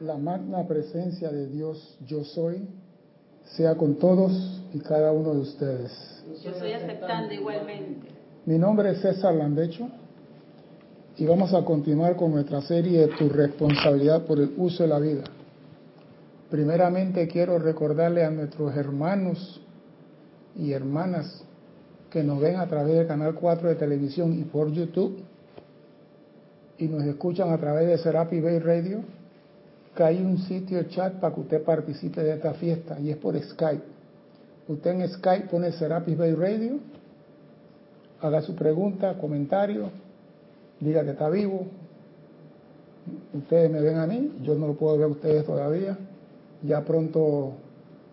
La magna presencia de Dios, yo soy, sea con todos y cada uno de ustedes. Yo estoy aceptando igualmente. Mi nombre es César Landecho y vamos a continuar con nuestra serie Tu responsabilidad por el uso de la vida. Primeramente quiero recordarle a nuestros hermanos y hermanas que nos ven a través del canal 4 de televisión y por YouTube y nos escuchan a través de Serapi Bay Radio, que hay un sitio chat para que usted participe de esta fiesta y es por Skype. Usted en Skype pone Serapi Bay Radio, haga su pregunta, comentario, diga que está vivo. Ustedes me ven a mí, yo no lo puedo ver a ustedes todavía. Ya pronto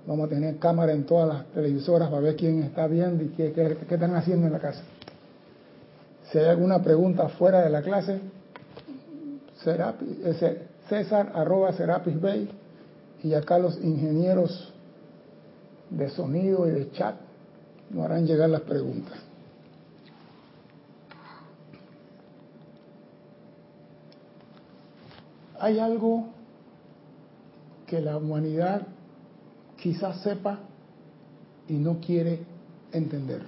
vamos a tener cámara en todas las televisoras para ver quién está viendo y qué, qué, qué están haciendo en la casa. Si hay alguna pregunta fuera de la clase, César arroba Serapis Bay y acá los ingenieros de sonido y de chat nos harán llegar las preguntas. Hay algo que la humanidad quizás sepa y no quiere entender.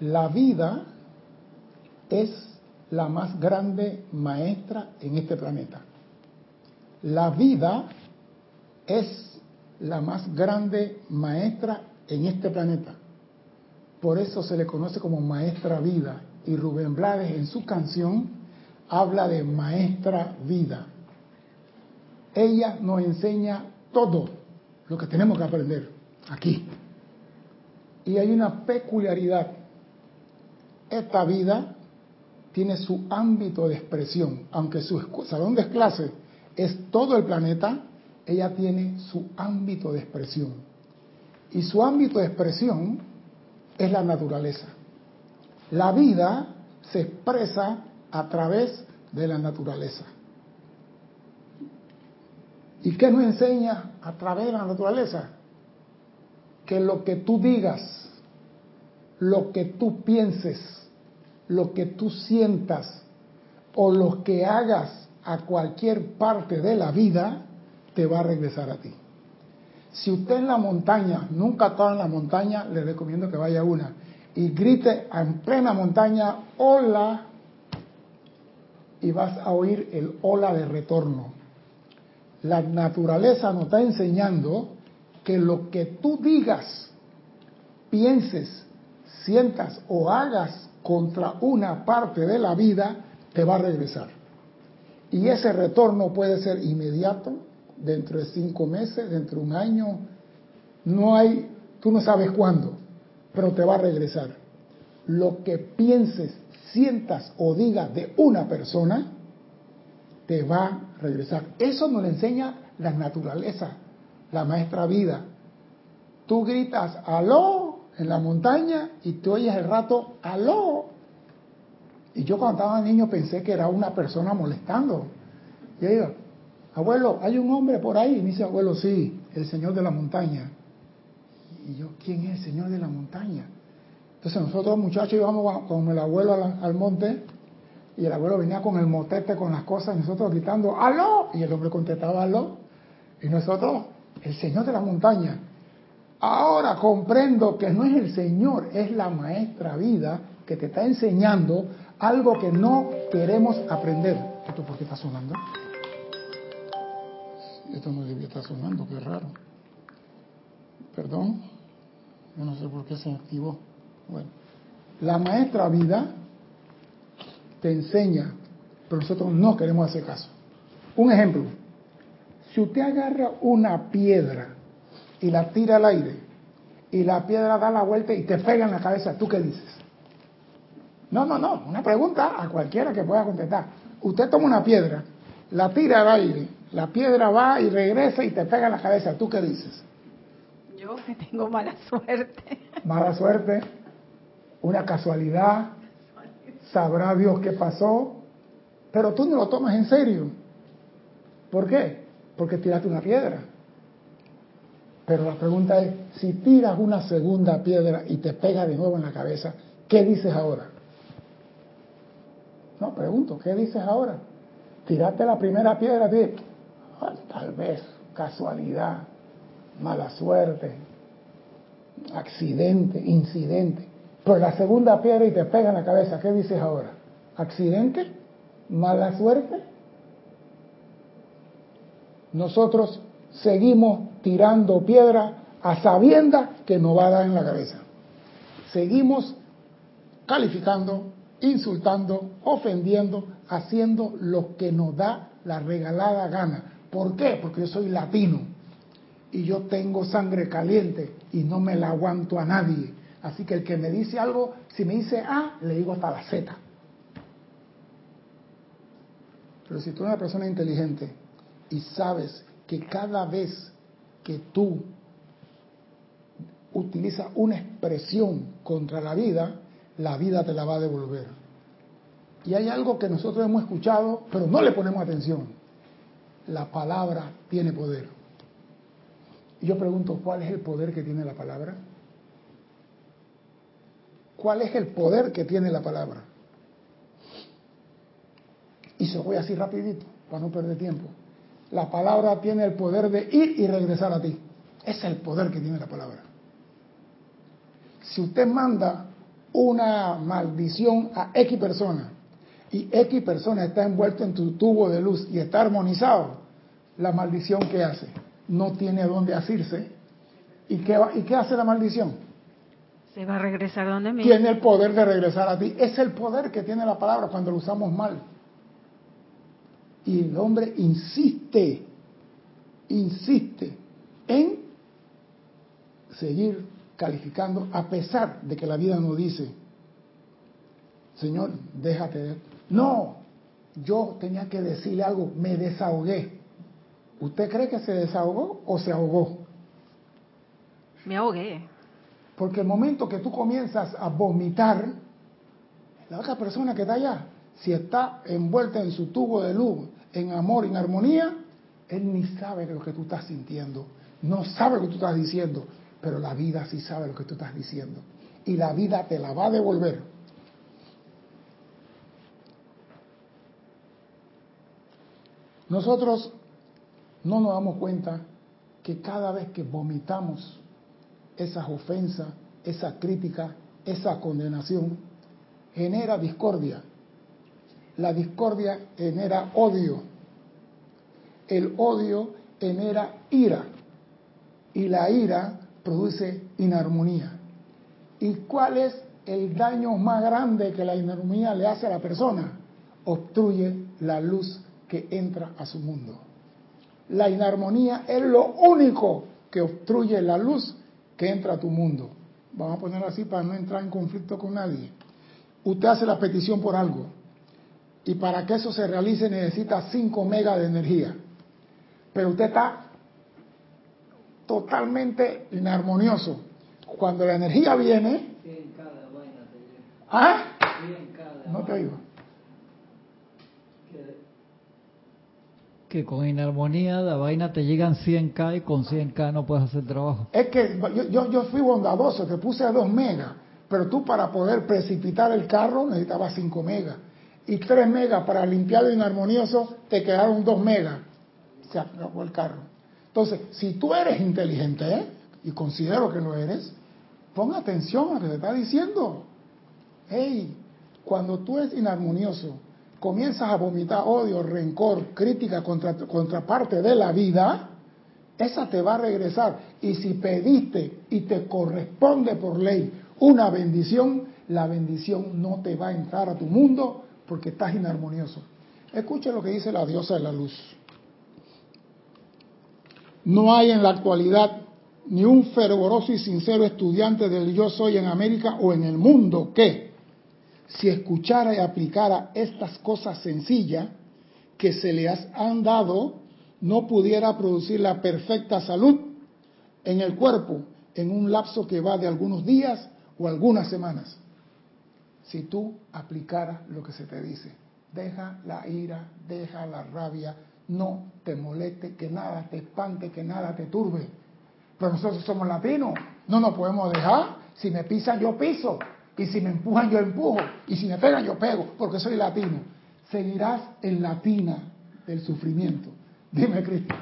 La vida es la más grande maestra en este planeta. La vida es la más grande maestra en este planeta. Por eso se le conoce como maestra vida. Y Rubén Blades en su canción habla de maestra vida. Ella nos enseña todo lo que tenemos que aprender aquí. Y hay una peculiaridad. Esta vida tiene su ámbito de expresión. Aunque su salón de clase es todo el planeta, ella tiene su ámbito de expresión. Y su ámbito de expresión es la naturaleza. La vida se expresa a través de la naturaleza. ¿Y qué nos enseña a través de la naturaleza? Que lo que tú digas, lo que tú pienses, lo que tú sientas o lo que hagas a cualquier parte de la vida, te va a regresar a ti. Si usted en la montaña, nunca está en la montaña, le recomiendo que vaya a una y grite en plena montaña, hola, y vas a oír el hola de retorno. La naturaleza nos está enseñando que lo que tú digas, pienses, sientas o hagas contra una parte de la vida, te va a regresar. Y ese retorno puede ser inmediato, dentro de cinco meses, dentro de un año. No hay, tú no sabes cuándo, pero te va a regresar. Lo que pienses, sientas o digas de una persona, te va a regresar. Eso nos lo enseña la naturaleza, la maestra vida. Tú gritas, aló, en la montaña y tú oyes el rato, aló. Y yo cuando estaba niño pensé que era una persona molestando. Y yo digo, abuelo, hay un hombre por ahí. Y me dice, abuelo, sí, el señor de la montaña. Y yo, ¿quién es el señor de la montaña? Entonces nosotros muchachos íbamos con el abuelo al, monte y el abuelo venía con el motete, con las cosas, nosotros gritando, ¡aló! Y el hombre contestaba, ¡aló! Y nosotros, el señor de la montaña. Ahora comprendo que no es el Señor, es la maestra vida que te está enseñando algo que no queremos aprender. ¿Esto por qué está sonando? Esto no debía estar sonando, qué raro. Perdón, yo no sé por qué se activó. Bueno, la maestra vida te enseña, pero nosotros no queremos hacer caso. Un ejemplo, si usted agarra una piedra y la tira al aire y la piedra da la vuelta y te pega en la cabeza, ¿tú qué dices? No, no, no, una pregunta a cualquiera que pueda contestar. Usted toma una piedra, la tira al aire, la piedra va y regresa y te pega en la cabeza, ¿tú qué dices? Yo que tengo mala suerte. Mala suerte, una casualidad, sabrá Dios qué pasó, pero tú no lo tomas en serio. ¿Por qué? Porque tiraste una piedra. Pero la pregunta es, si tiras una segunda piedra y te pega de nuevo en la cabeza, ¿qué dices ahora? No, pregunto, ¿qué dices ahora? tiraste la primera piedra, te, ah, tal vez casualidad, mala suerte, accidente, incidente. Pero la segunda piedra y te pega en la cabeza, ¿qué dices ahora? ¿Accidente? ¿Mala suerte? Nosotros seguimos tirando piedra a sabienda que nos va a dar en la cabeza. Seguimos calificando, insultando, ofendiendo, haciendo lo que nos da la regalada gana. ¿Por qué? Porque yo soy latino y yo tengo sangre caliente y no me la aguanto a nadie. Así que el que me dice algo, si me dice A, le digo hasta la Z. Pero si tú eres una persona inteligente y sabes que cada vez que tú utilizas una expresión contra la vida, la vida te la va a devolver. Y hay algo que nosotros hemos escuchado, pero no le ponemos atención. La palabra tiene poder. Y yo pregunto, ¿cuál es el poder que tiene la palabra? ¿Cuál es el poder que tiene la palabra? Y se voy así rapidito, para no perder tiempo. La palabra tiene el poder de ir y regresar a ti. Ese es el poder que tiene la palabra. Si usted manda una maldición a X persona y X persona está envuelto en tu tubo de luz y está armonizado, la maldición que hace no tiene dónde asirse. ¿Y qué, ¿Y qué hace la maldición? Se va a regresar donde mismo. Tiene el poder de regresar a ti. Es el poder que tiene la palabra cuando lo usamos mal. Y el hombre insiste, insiste en seguir calificando a pesar de que la vida no dice, Señor, déjate de... No, yo tenía que decirle algo, me desahogué. ¿Usted cree que se desahogó o se ahogó? Me ahogué. Porque el momento que tú comienzas a vomitar, la otra persona que está allá, si está envuelta en su tubo de luz, en amor, en armonía, él ni sabe lo que tú estás sintiendo, no sabe lo que tú estás diciendo, pero la vida sí sabe lo que tú estás diciendo. Y la vida te la va a devolver. Nosotros no nos damos cuenta que cada vez que vomitamos esas ofensas, esa crítica, esa condenación, genera discordia. La discordia genera odio. El odio genera ira. Y la ira produce inarmonía. ¿Y cuál es el daño más grande que la inarmonía le hace a la persona? Obstruye la luz que entra a su mundo. La inarmonía es lo único que obstruye la luz que entra a tu mundo. Vamos a ponerlo así para no entrar en conflicto con nadie. Usted hace la petición por algo y para que eso se realice necesita 5 megas de energía. Pero usted está totalmente inarmonioso. Cuando la energía viene... ¿Ah? No te oigo. que con inarmonía la vaina te llegan 100k y con 100k no puedes hacer trabajo. Es que yo, yo, fui bondadoso, te puse a 2 megas, pero tú para poder precipitar el carro necesitabas 5 megas. Y 3 megas para limpiar lo inarmonioso te quedaron 2 megas. Se acabó el carro. Entonces, si tú eres inteligente, ¿eh? y considero que lo eres, pon atención a lo que te está diciendo. Hey, cuando tú eres inarmonioso, comienzas a vomitar odio, rencor, crítica contra, contra parte de la vida, esa te va a regresar. Y si pediste y te corresponde por ley una bendición, la bendición no te va a entrar a tu mundo porque estás inarmonioso. Escucha lo que dice la diosa de la luz. No hay en la actualidad ni un fervoroso y sincero estudiante del yo soy en América o en el mundo que, si escuchara y aplicara estas cosas sencillas que se le han dado, no pudiera producir la perfecta salud en el cuerpo en un lapso que va de algunos días o algunas semanas. Si tú aplicaras lo que se te dice, deja la ira, deja la rabia, no te moleste, que nada te espante, que nada te turbe. Pero nosotros somos latinos, no nos podemos dejar. Si me pisan, yo piso. Y si me empujan, yo empujo. Y si me pegan, yo pego, porque soy latino. Seguirás en latina, del sufrimiento. Dime, Cristo.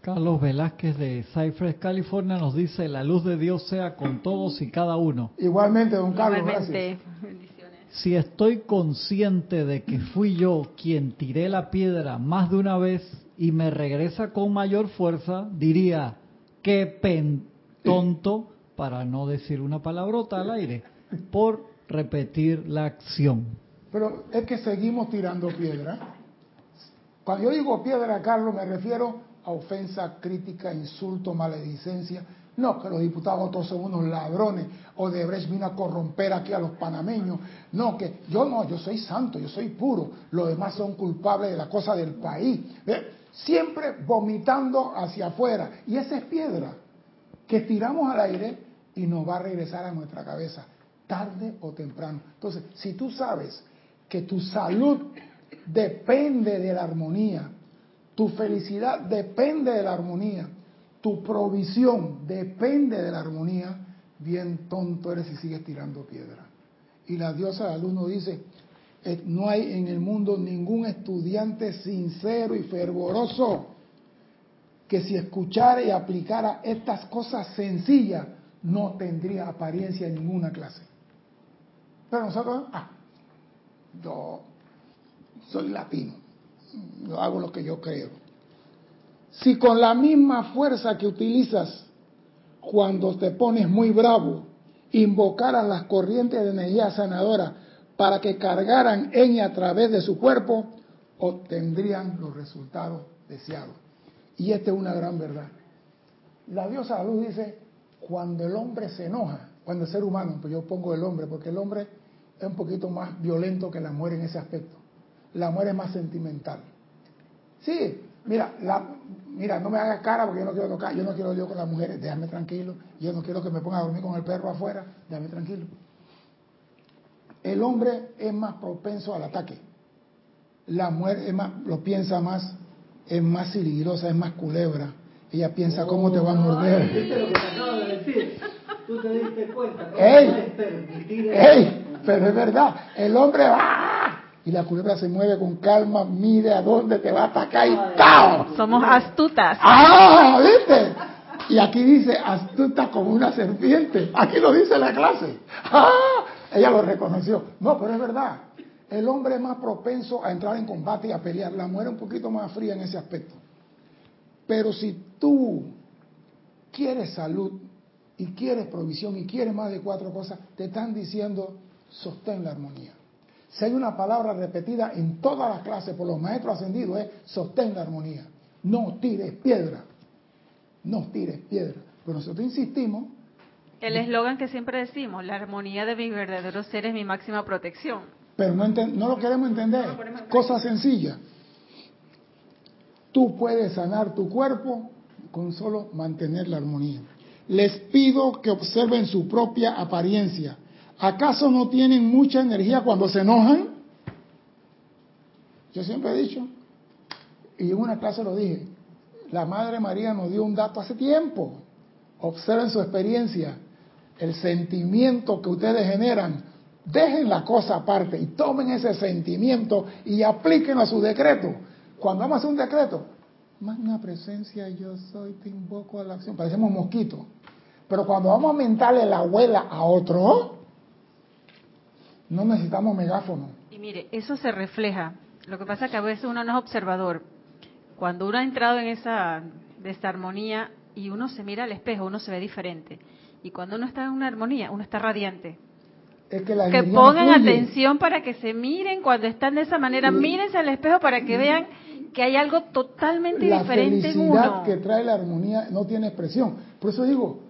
Carlos Velázquez de Cypress, California nos dice, la luz de Dios sea con todos y cada uno. Igualmente, don Carlos, Igualmente, gracias. Si estoy consciente de que fui yo quien tiré la piedra más de una vez y me regresa con mayor fuerza, diría, qué pen tonto, para no decir una palabrota al aire, por repetir la acción. Pero es que seguimos tirando piedra. Cuando yo digo piedra, Carlos, me refiero a ofensa, crítica, insulto, maledicencia. No, que los diputados todos son unos ladrones, o de vino a corromper aquí a los panameños. No, que yo no, yo soy santo, yo soy puro. Los demás son culpables de la cosa del país. Siempre vomitando hacia afuera. Y esa es piedra que tiramos al aire y nos va a regresar a nuestra cabeza, tarde o temprano. Entonces, si tú sabes que tu salud depende de la armonía, tu felicidad depende de la armonía, tu provisión depende de la armonía, bien tonto eres si sigues tirando piedra. Y la diosa del alumno dice, eh, no hay en el mundo ningún estudiante sincero y fervoroso que si escuchara y aplicara estas cosas sencillas, no tendría apariencia en ninguna clase. Pero nosotros, ah, yo soy latino, hago lo que yo creo. Si con la misma fuerza que utilizas cuando te pones muy bravo, invocaran las corrientes de energía sanadora para que cargaran en y a través de su cuerpo, obtendrían los resultados deseados. Y esta es una gran verdad. La diosa luz dice, cuando el hombre se enoja, cuando el ser humano, pues yo pongo el hombre, porque el hombre es un poquito más violento que la mujer en ese aspecto. La mujer es más sentimental. Sí, mira, la, mira, no me hagas cara porque yo no quiero tocar, yo no quiero yo con las mujeres, déjame tranquilo, yo no quiero que me ponga a dormir con el perro afuera, déjame tranquilo. El hombre es más propenso al ataque. La mujer es más, lo piensa más, es más siligrosa, es más culebra. Ella piensa cómo te va a morder. ¿Viste lo que te acabo de decir? Tú te diste cuenta. ¿no? ¡Ey! Puedes permitir eso. ¡Ey! Pero es verdad, el hombre va y la culebra se mueve con calma, mide a dónde te va a atacar y ¡tao! Somos astutas. ¡Ah! ¿Viste? Y aquí dice astuta como una serpiente. Aquí lo dice la clase. ¡Ah! Ella lo reconoció. No, pero es verdad. El hombre es más propenso a entrar en combate y a pelear. La mujer es un poquito más fría en ese aspecto. Pero si tú quieres salud y quieres provisión y quieres más de cuatro cosas, te están diciendo sostén la armonía. Si hay una palabra repetida en todas las clases por los maestros ascendidos es sostén la armonía. No tires piedra. No tires piedra. Pero nosotros insistimos, El eslogan que siempre decimos, la armonía de mi verdadero ser es mi máxima protección. pero no, enten- no lo queremos entender. No lo queremos entender. Cosa sencilla. Tú puedes sanar tu cuerpo con solo mantener la armonía. Les pido que observen su propia apariencia. ¿Acaso no tienen mucha energía cuando se enojan? Yo siempre he dicho, y en una clase lo dije, la Madre María nos dio un dato hace tiempo. Observen su experiencia, el sentimiento que ustedes generan. Dejen la cosa aparte y tomen ese sentimiento y aplíquenlo a su decreto. Cuando vamos a hacer un decreto, magna presencia yo soy, te invoco a la acción. Parecemos mosquitos. Pero cuando vamos a mentarle la abuela a otro, no necesitamos megáfono. Y mire, eso se refleja. Lo que pasa es que a veces uno no es observador. Cuando uno ha entrado en esa desarmonía y uno se mira al espejo, uno se ve diferente. Y cuando uno está en una armonía, uno está radiante. Es que la Que pongan atención para que se miren cuando están de esa manera. Mírense al espejo para que vean que hay algo totalmente la diferente en felicidad uno. que trae la armonía no tiene expresión. Por eso digo,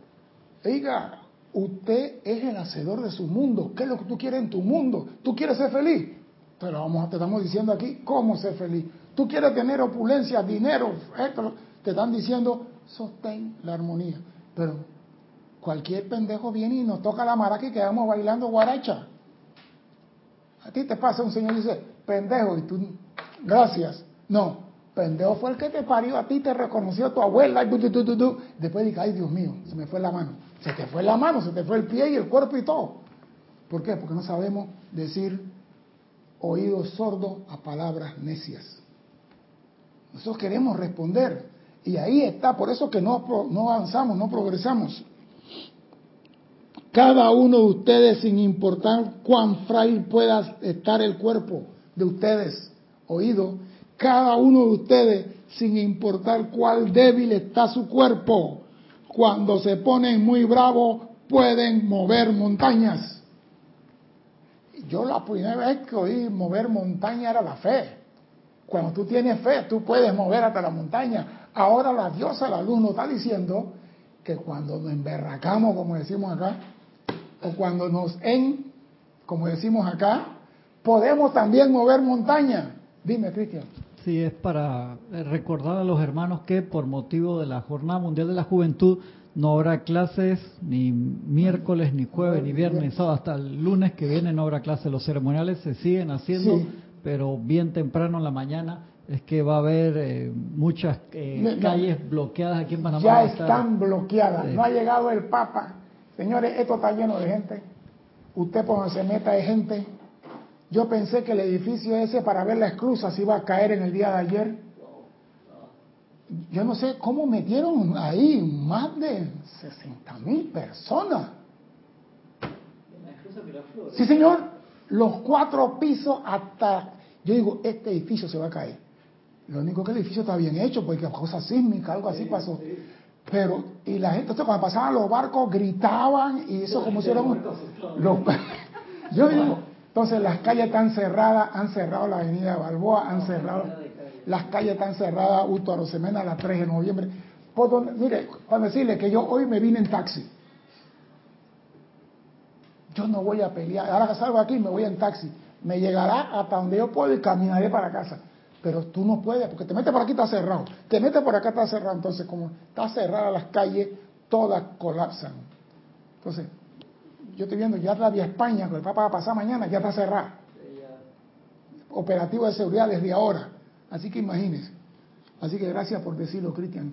oiga, usted es el hacedor de su mundo. ¿Qué es lo que tú quieres en tu mundo? ¿Tú quieres ser feliz? Te lo vamos, te estamos diciendo aquí cómo ser feliz. ¿Tú quieres tener opulencia, dinero? Esto, te están diciendo, sostén la armonía. Pero cualquier pendejo viene y nos toca la maraca y quedamos bailando guaracha. A ti te pasa un señor y dice, pendejo, y tú, gracias. No, pendejo fue el que te parió a ti, te reconoció tu abuela, y tu, tu, tu. después dije, ay Dios mío, se me fue la mano. Se te fue la mano, se te fue el pie y el cuerpo y todo. ¿Por qué? Porque no sabemos decir oídos sordos a palabras necias. Nosotros queremos responder. Y ahí está, por eso que no, no avanzamos, no progresamos. Cada uno de ustedes, sin importar cuán frágil pueda estar el cuerpo de ustedes, oído, cada uno de ustedes, sin importar cuál débil está su cuerpo, cuando se ponen muy bravos, pueden mover montañas. Yo la primera vez que oí mover montaña era la fe. Cuando tú tienes fe, tú puedes mover hasta la montaña. Ahora la diosa, la luz, nos está diciendo que cuando nos emberracamos, como decimos acá, o cuando nos en, como decimos acá, podemos también mover montaña. Dime, Cristian. Sí, es para recordar a los hermanos que por motivo de la Jornada Mundial de la Juventud no habrá clases ni miércoles, ni jueves, ni viernes, ni sábado, hasta el lunes que viene no habrá clases. Los ceremoniales se siguen haciendo, pero bien temprano en la mañana es que va a haber eh, muchas eh, calles bloqueadas aquí en Panamá. Ya están bloqueadas, no ha llegado el Papa. Señores, esto está lleno de gente. Usted por donde se meta de gente. Yo pensé que el edificio ese para ver la esclusa se iba a caer en el día de ayer. Yo no sé cómo metieron ahí más de 60 mil personas. Sí, señor. Los cuatro pisos hasta... Yo digo, este edificio se va a caer. Lo único que el edificio está bien hecho, porque cosa sísmica, algo así pasó. Pero, y la gente, entonces cuando pasaban los barcos gritaban y eso como si era un... yo digo, entonces las calles están cerradas, han cerrado la avenida Balboa, han cerrado, las calles están cerradas, Uto Arosemena a las 3 de noviembre. Por donde, mire, para decirle que yo hoy me vine en taxi. Yo no voy a pelear, ahora que salgo aquí me voy en taxi. Me llegará hasta donde yo puedo y caminaré para casa. Pero tú no puedes, porque te metes por aquí está cerrado, te metes por acá está cerrado. Entonces, como está cerrada las calles, todas colapsan. Entonces, yo estoy viendo ya la vía España, que el Papa va a pasar mañana, ya está cerrada. Operativo de seguridad desde ahora. Así que imagínense. Así que gracias por decirlo, Cristian.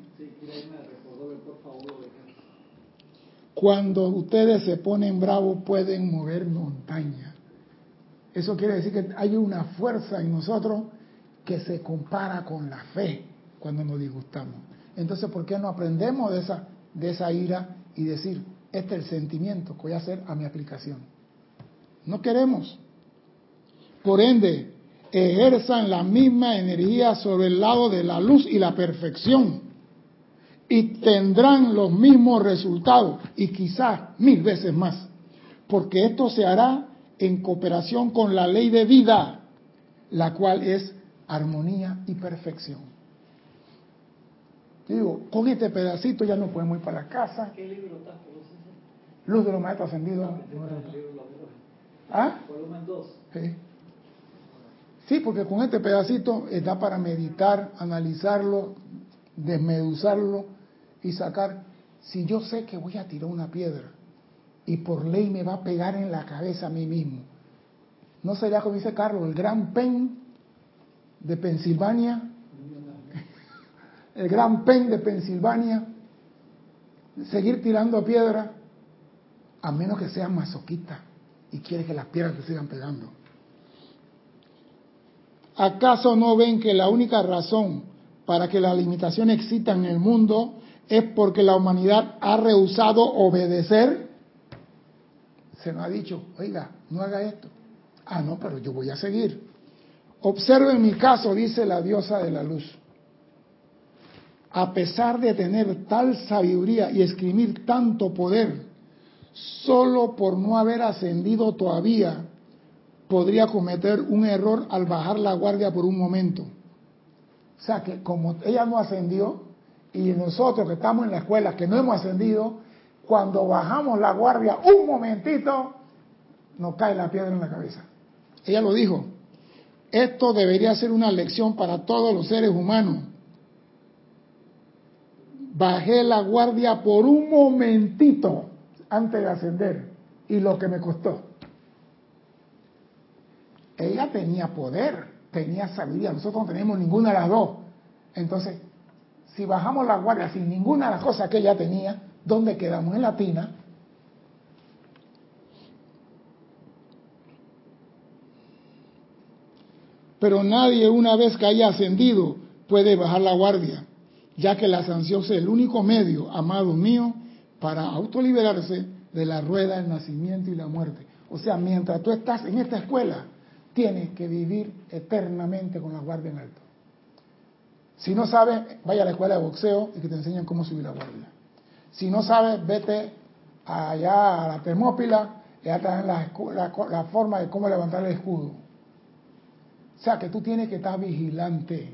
Cuando ustedes se ponen bravos pueden mover montaña. Eso quiere decir que hay una fuerza en nosotros que se compara con la fe cuando nos disgustamos. Entonces, ¿por qué no aprendemos de esa, de esa ira y decir, este es el sentimiento que voy a hacer a mi aplicación? No queremos. Por ende, ejerzan la misma energía sobre el lado de la luz y la perfección y tendrán los mismos resultados y quizás mil veces más, porque esto se hará en cooperación con la ley de vida, la cual es armonía y perfección. digo, con este pedacito ya no podemos ir para casa. ¿Qué libro está? Luz de los Maestros Ascendidos. ¿Ah? 2. Sí. sí, porque con este pedacito está para meditar, analizarlo, desmeduzarlo y sacar. Si yo sé que voy a tirar una piedra y por ley me va a pegar en la cabeza a mí mismo, ¿no sería como dice Carlos, el gran pen de Pensilvania, el gran pen de Pensilvania, seguir tirando piedra, a menos que seas masoquista y quieres que las piedras te sigan pegando. ¿Acaso no ven que la única razón para que la limitación exista en el mundo es porque la humanidad ha rehusado obedecer? Se nos ha dicho, oiga, no haga esto. Ah, no, pero yo voy a seguir. Observen mi caso, dice la diosa de la luz. A pesar de tener tal sabiduría y escribir tanto poder, solo por no haber ascendido todavía, podría cometer un error al bajar la guardia por un momento. O sea que como ella no ascendió y nosotros que estamos en la escuela que no hemos ascendido, cuando bajamos la guardia un momentito, nos cae la piedra en la cabeza. Ella lo dijo. Esto debería ser una lección para todos los seres humanos. Bajé la guardia por un momentito antes de ascender y lo que me costó. Ella tenía poder, tenía sabiduría, nosotros no tenemos ninguna de las dos. Entonces, si bajamos la guardia sin ninguna de las cosas que ella tenía, ¿dónde quedamos? En latina Pero nadie una vez que haya ascendido puede bajar la guardia, ya que la sanción es el único medio, amado mío, para autoliberarse de la rueda del nacimiento y la muerte. O sea, mientras tú estás en esta escuela, tienes que vivir eternamente con la guardia en alto. Si no sabes, vaya a la escuela de boxeo y que te enseñen cómo subir la guardia. Si no sabes, vete allá a la termópila y allá la, la forma de cómo levantar el escudo. O sea que tú tienes que estar vigilante.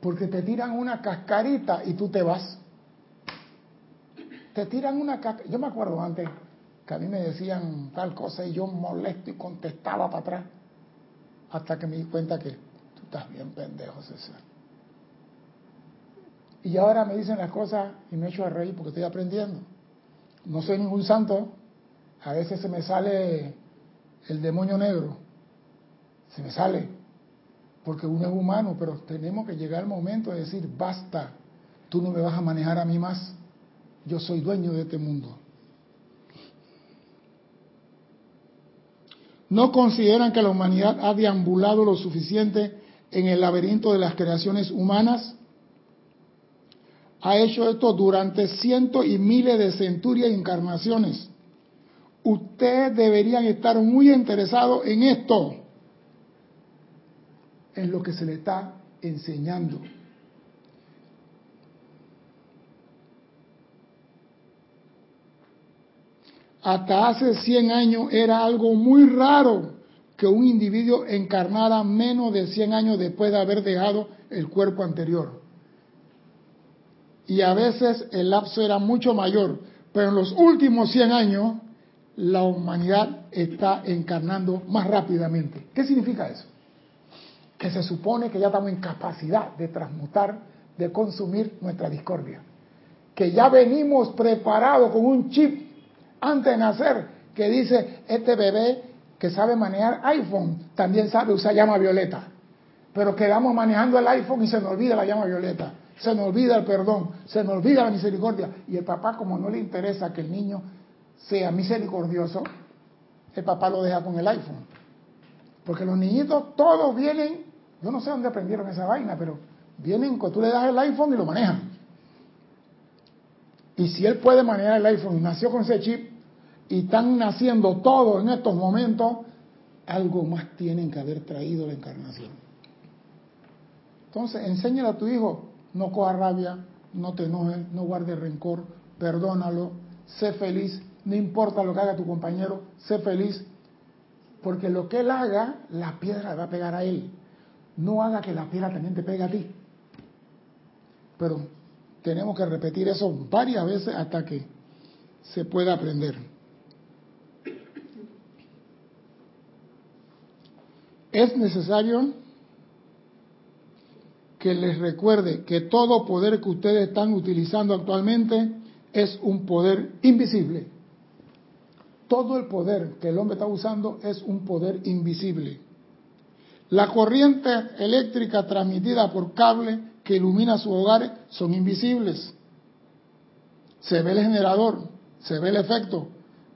Porque te tiran una cascarita y tú te vas. Te tiran una cascarita. Yo me acuerdo antes que a mí me decían tal cosa y yo molesto y contestaba para atrás. Hasta que me di cuenta que tú estás bien pendejo, César. Y ahora me dicen las cosas y me echo a reír porque estoy aprendiendo. No soy ningún santo. A veces se me sale el demonio negro. Se me sale. Porque uno es humano, pero tenemos que llegar al momento de decir, basta, tú no me vas a manejar a mí más. Yo soy dueño de este mundo. ¿No consideran que la humanidad ha deambulado lo suficiente en el laberinto de las creaciones humanas? Ha hecho esto durante cientos y miles de centurias y encarnaciones. Ustedes deberían estar muy interesados en esto, en lo que se le está enseñando. Hasta hace 100 años era algo muy raro que un individuo encarnara menos de 100 años después de haber dejado el cuerpo anterior. Y a veces el lapso era mucho mayor, pero en los últimos 100 años la humanidad está encarnando más rápidamente. ¿Qué significa eso? Que se supone que ya estamos en capacidad de transmutar, de consumir nuestra discordia. Que ya venimos preparados con un chip antes de nacer, que dice, este bebé que sabe manejar iPhone también sabe usar llama violeta. Pero quedamos manejando el iPhone y se nos olvida la llama violeta, se nos olvida el perdón, se nos olvida la misericordia. Y el papá, como no le interesa que el niño sea misericordioso, el papá lo deja con el iPhone. Porque los niñitos todos vienen, yo no sé dónde aprendieron esa vaina, pero vienen, tú le das el iPhone y lo manejan. Y si él puede manejar el iPhone y nació con ese chip, y están naciendo todos en estos momentos, algo más tienen que haber traído la encarnación. Entonces, enséñale a tu hijo, no coja rabia, no te enojes, no guardes rencor, perdónalo, sé feliz, no importa lo que haga tu compañero, sé feliz, porque lo que él haga, la piedra va a pegar a él. No haga que la piedra también te pegue a ti. Pero tenemos que repetir eso varias veces hasta que se pueda aprender. Es necesario que les recuerde que todo poder que ustedes están utilizando actualmente es un poder invisible. Todo el poder que el hombre está usando es un poder invisible. La corriente eléctrica transmitida por cable que ilumina su hogar son invisibles. Se ve el generador, se ve el efecto,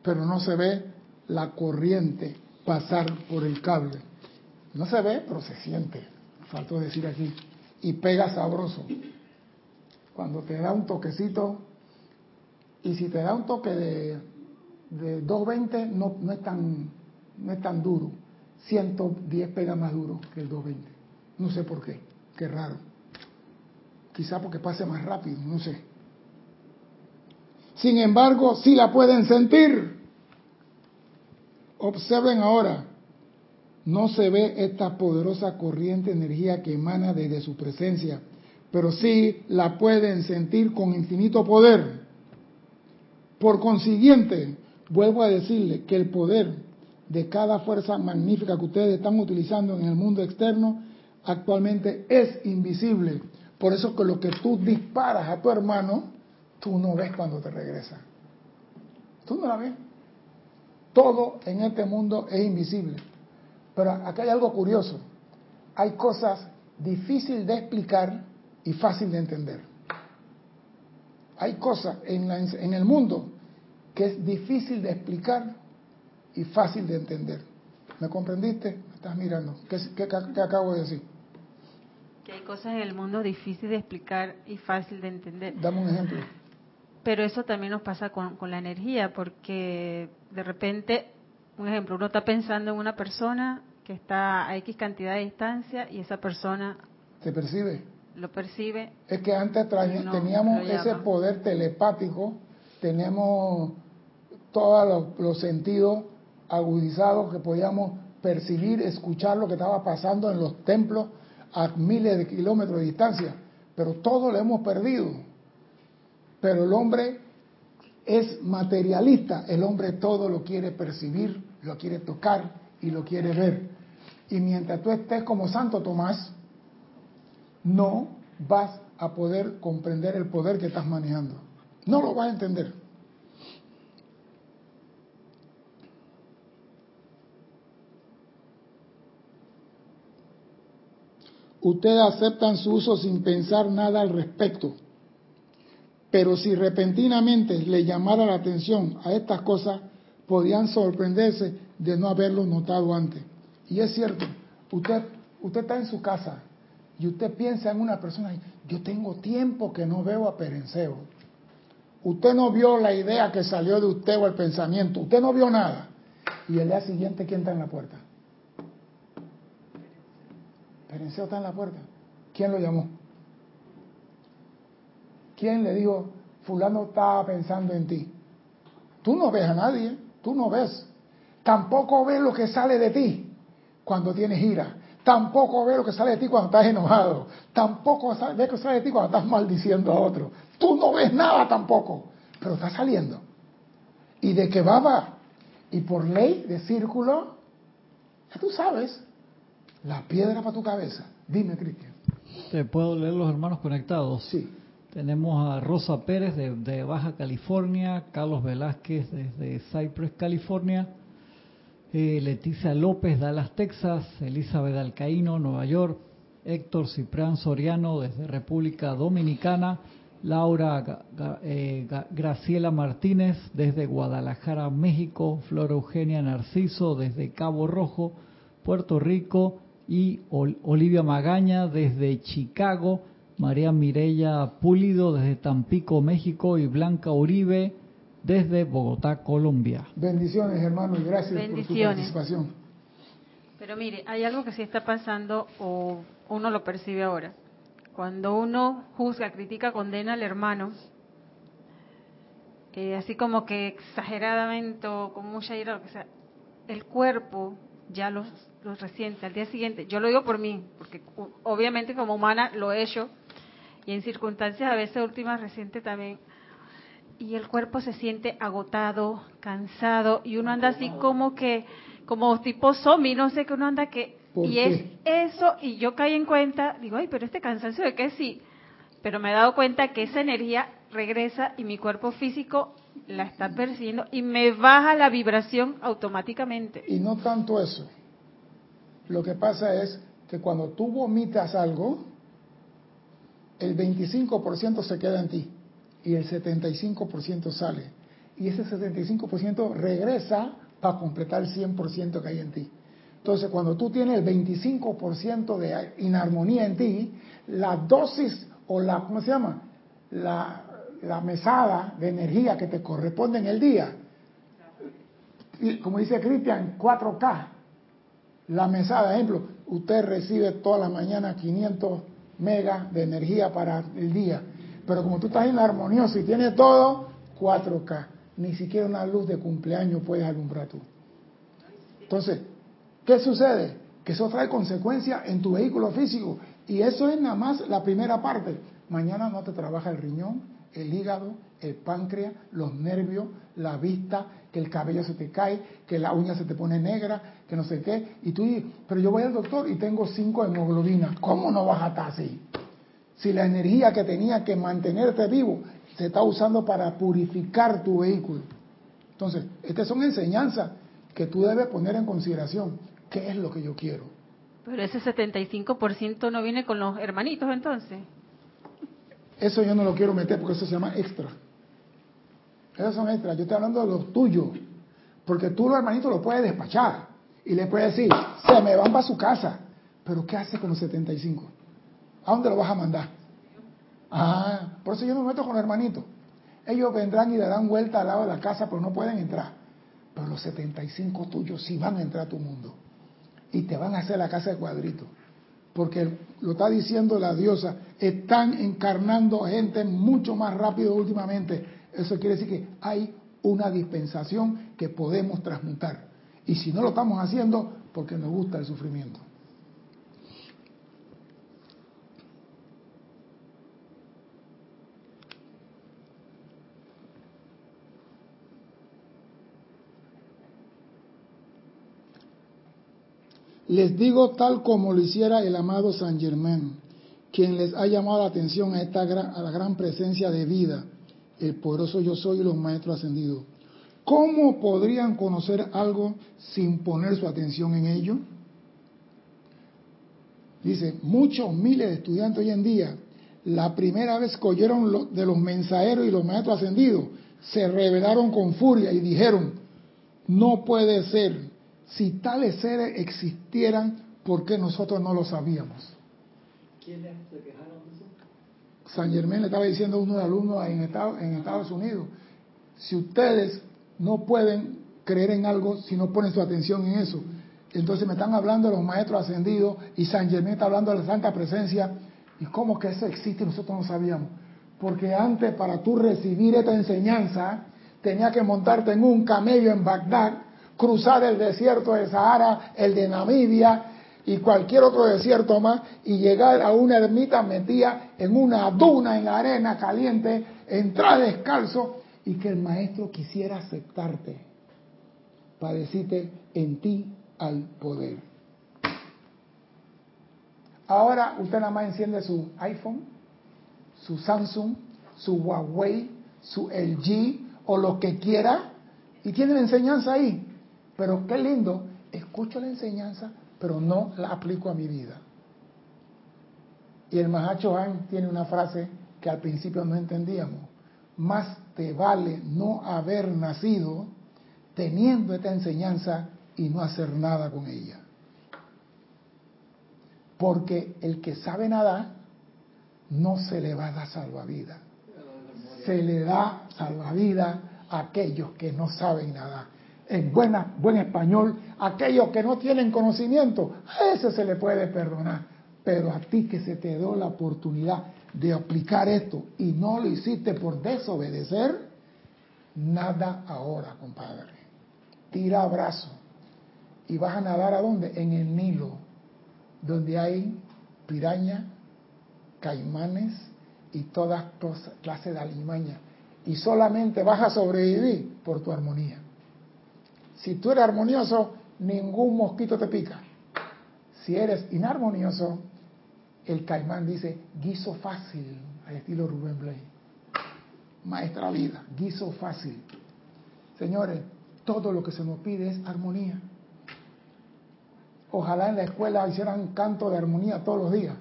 pero no se ve la corriente pasar por el cable. No se ve, pero se siente. Faltó decir aquí. Y pega sabroso. Cuando te da un toquecito, y si te da un toque de, de 220, no, no, es tan, no es tan duro. 110 pega más duro que el 220. No sé por qué. Qué raro. Quizá porque pase más rápido, no sé. Sin embargo, sí la pueden sentir. Observen ahora no se ve esta poderosa corriente de energía que emana desde su presencia, pero sí la pueden sentir con infinito poder. Por consiguiente, vuelvo a decirle que el poder de cada fuerza magnífica que ustedes están utilizando en el mundo externo actualmente es invisible. Por eso que lo que tú disparas a tu hermano, tú no ves cuando te regresa. Tú no la ves. Todo en este mundo es invisible. Pero acá hay algo curioso. Hay cosas difíciles de explicar y fácil de entender. Hay cosas en, en el mundo que es difícil de explicar y fácil de entender. ¿Me comprendiste? Me estás mirando. ¿Qué, qué acabo de decir? Que hay cosas en el mundo difíciles de explicar y fácil de entender. Dame un ejemplo. Pero eso también nos pasa con, con la energía, porque de repente, un ejemplo, uno está pensando en una persona que está a X cantidad de distancia y esa persona ¿Te percibe? lo percibe. Es que antes No, teníamos ese poder telepático, tenemos todos los, los sentidos agudizados que podíamos percibir, escuchar lo que estaba pasando en los templos a miles de kilómetros de distancia, pero todo lo hemos perdido. Pero el hombre es materialista, el hombre todo lo quiere percibir, lo quiere tocar y lo quiere ver. Y mientras tú estés como Santo Tomás, no vas a poder comprender el poder que estás manejando. No lo vas a entender. Ustedes aceptan su uso sin pensar nada al respecto. Pero si repentinamente le llamara la atención a estas cosas, podían sorprenderse de no haberlo notado antes. Y es cierto, usted, usted está en su casa y usted piensa en una persona, yo tengo tiempo que no veo a Perenceo. Usted no vio la idea que salió de usted o el pensamiento, usted no vio nada. Y el día siguiente, ¿quién está en la puerta? Perenceo está en la puerta. ¿Quién lo llamó? ¿Quién le dijo, fulano estaba pensando en ti? Tú no ves a nadie, tú no ves. Tampoco ves lo que sale de ti cuando tienes ira. Tampoco ves lo que sale de ti cuando estás enojado. Tampoco ves lo que sale de ti cuando estás maldiciendo a otro. Tú no ves nada tampoco, pero está saliendo. ¿Y de qué va? va? Y por ley de círculo, ya tú sabes, la piedra para tu cabeza. Dime, Cristian. ¿Te puedo leer los hermanos conectados? Sí. Tenemos a Rosa Pérez de, de Baja California, Carlos Velázquez desde Cypress, California, eh, Leticia López, Dallas, Texas, Elizabeth Alcaíno, Nueva York, Héctor Ciprián Soriano desde República Dominicana, Laura eh, Graciela Martínez desde Guadalajara, México, Flora Eugenia Narciso desde Cabo Rojo, Puerto Rico y Ol- Olivia Magaña desde Chicago, María Mireya Pulido desde Tampico, México y Blanca Uribe desde Bogotá, Colombia. Bendiciones, hermano, y gracias por Bendiciones. participación. Pero mire, hay algo que sí está pasando o uno lo percibe ahora. Cuando uno juzga, critica, condena al hermano, eh, así como que exageradamente o con mucha ira, lo que sea, el cuerpo ya los, los resiente al día siguiente. Yo lo digo por mí, porque obviamente como humana lo he hecho y en circunstancias a veces últimas recientes también. Y el cuerpo se siente agotado, cansado y uno anda así como que, como tipo zombie, no sé que uno anda que... ¿Por y qué? es eso, y yo caí en cuenta, digo, ay, pero este cansancio de qué sí, pero me he dado cuenta que esa energía regresa y mi cuerpo físico la está percibiendo y me baja la vibración automáticamente. Y no tanto eso. Lo que pasa es que cuando tú vomitas algo, el 25% se queda en ti y el 75% sale. Y ese 75% regresa para completar el 100% que hay en ti. Entonces, cuando tú tienes el 25% de inarmonía en ti, la dosis o la, ¿cómo se llama? La, la mesada de energía que te corresponde en el día, como dice Cristian, 4K. La mesada, ejemplo, usted recibe todas las mañanas 500 megas de energía para el día. Pero como tú estás en armonioso y tienes todo, 4K. Ni siquiera una luz de cumpleaños puedes alumbrar tú. Entonces, ¿qué sucede? Que eso trae consecuencias en tu vehículo físico. Y eso es nada más la primera parte. Mañana no te trabaja el riñón, el hígado, el páncreas, los nervios, la vista, que el cabello se te cae, que la uña se te pone negra, que no sé qué. Y tú dices, pero yo voy al doctor y tengo 5 hemoglobina. ¿Cómo no vas a estar así? Si la energía que tenía que mantenerte vivo se está usando para purificar tu vehículo. Entonces, estas son enseñanzas que tú debes poner en consideración. ¿Qué es lo que yo quiero? Pero ese 75% no viene con los hermanitos entonces. Eso yo no lo quiero meter porque eso se llama extra. Esos son extras. Yo estoy hablando de los tuyos. Porque tú, los hermanitos, lo puedes despachar. Y le puedes decir, se me van para su casa. Pero ¿qué hace con los 75? ¿A dónde lo vas a mandar? Ah, por eso yo me meto con los hermanitos. Ellos vendrán y le dan vuelta al lado de la casa, pero no pueden entrar. Pero los 75 tuyos sí van a entrar a tu mundo. Y te van a hacer la casa de cuadrito. Porque lo está diciendo la diosa, están encarnando gente mucho más rápido últimamente. Eso quiere decir que hay una dispensación que podemos transmutar. Y si no lo estamos haciendo, porque nos gusta el sufrimiento. Les digo tal como lo hiciera el amado San Germán, quien les ha llamado la atención a, esta a la gran presencia de vida, el poderoso yo soy y los maestros ascendidos. ¿Cómo podrían conocer algo sin poner su atención en ello? Dice, muchos miles de estudiantes hoy en día, la primera vez que oyeron de los mensajeros y los maestros ascendidos, se rebelaron con furia y dijeron, no puede ser, si tales seres existieran, ¿por qué nosotros no lo sabíamos? ¿Quiénes se quejaron de eso? San Germán le estaba diciendo a uno de alumnos en Estados, en Estados Unidos, si ustedes no pueden creer en algo si no ponen su atención en eso, entonces me están hablando de los maestros ascendidos y San Germán está hablando de la Santa Presencia, ¿y cómo que eso existe y nosotros no sabíamos? Porque antes para tú recibir esta enseñanza, tenía que montarte en un camello en Bagdad cruzar el desierto de Sahara, el de Namibia y cualquier otro desierto más y llegar a una ermita metida en una duna en la arena caliente, entrar descalzo y que el maestro quisiera aceptarte para decirte en ti al poder. Ahora usted nada más enciende su iPhone, su Samsung, su Huawei, su LG o lo que quiera y tiene la enseñanza ahí. Pero qué lindo, escucho la enseñanza, pero no la aplico a mi vida. Y el Mahacho Han tiene una frase que al principio no entendíamos. Más te vale no haber nacido teniendo esta enseñanza y no hacer nada con ella. Porque el que sabe nada no se le va a dar salvavidas. Se le da salvavidas a aquellos que no saben nada en buena, buen español, aquellos que no tienen conocimiento, a ese se le puede perdonar. Pero a ti que se te dio la oportunidad de aplicar esto y no lo hiciste por desobedecer, nada ahora, compadre. Tira abrazo. ¿Y vas a nadar a dónde? En el Nilo, donde hay piraña, caimanes y todas clases de alimaña. Y solamente vas a sobrevivir por tu armonía. Si tú eres armonioso, ningún mosquito te pica. Si eres inarmonioso, el caimán dice, guiso fácil, al estilo Rubén Blay. Maestra vida, guiso fácil. Señores, todo lo que se nos pide es armonía. Ojalá en la escuela hicieran canto de armonía todos los días.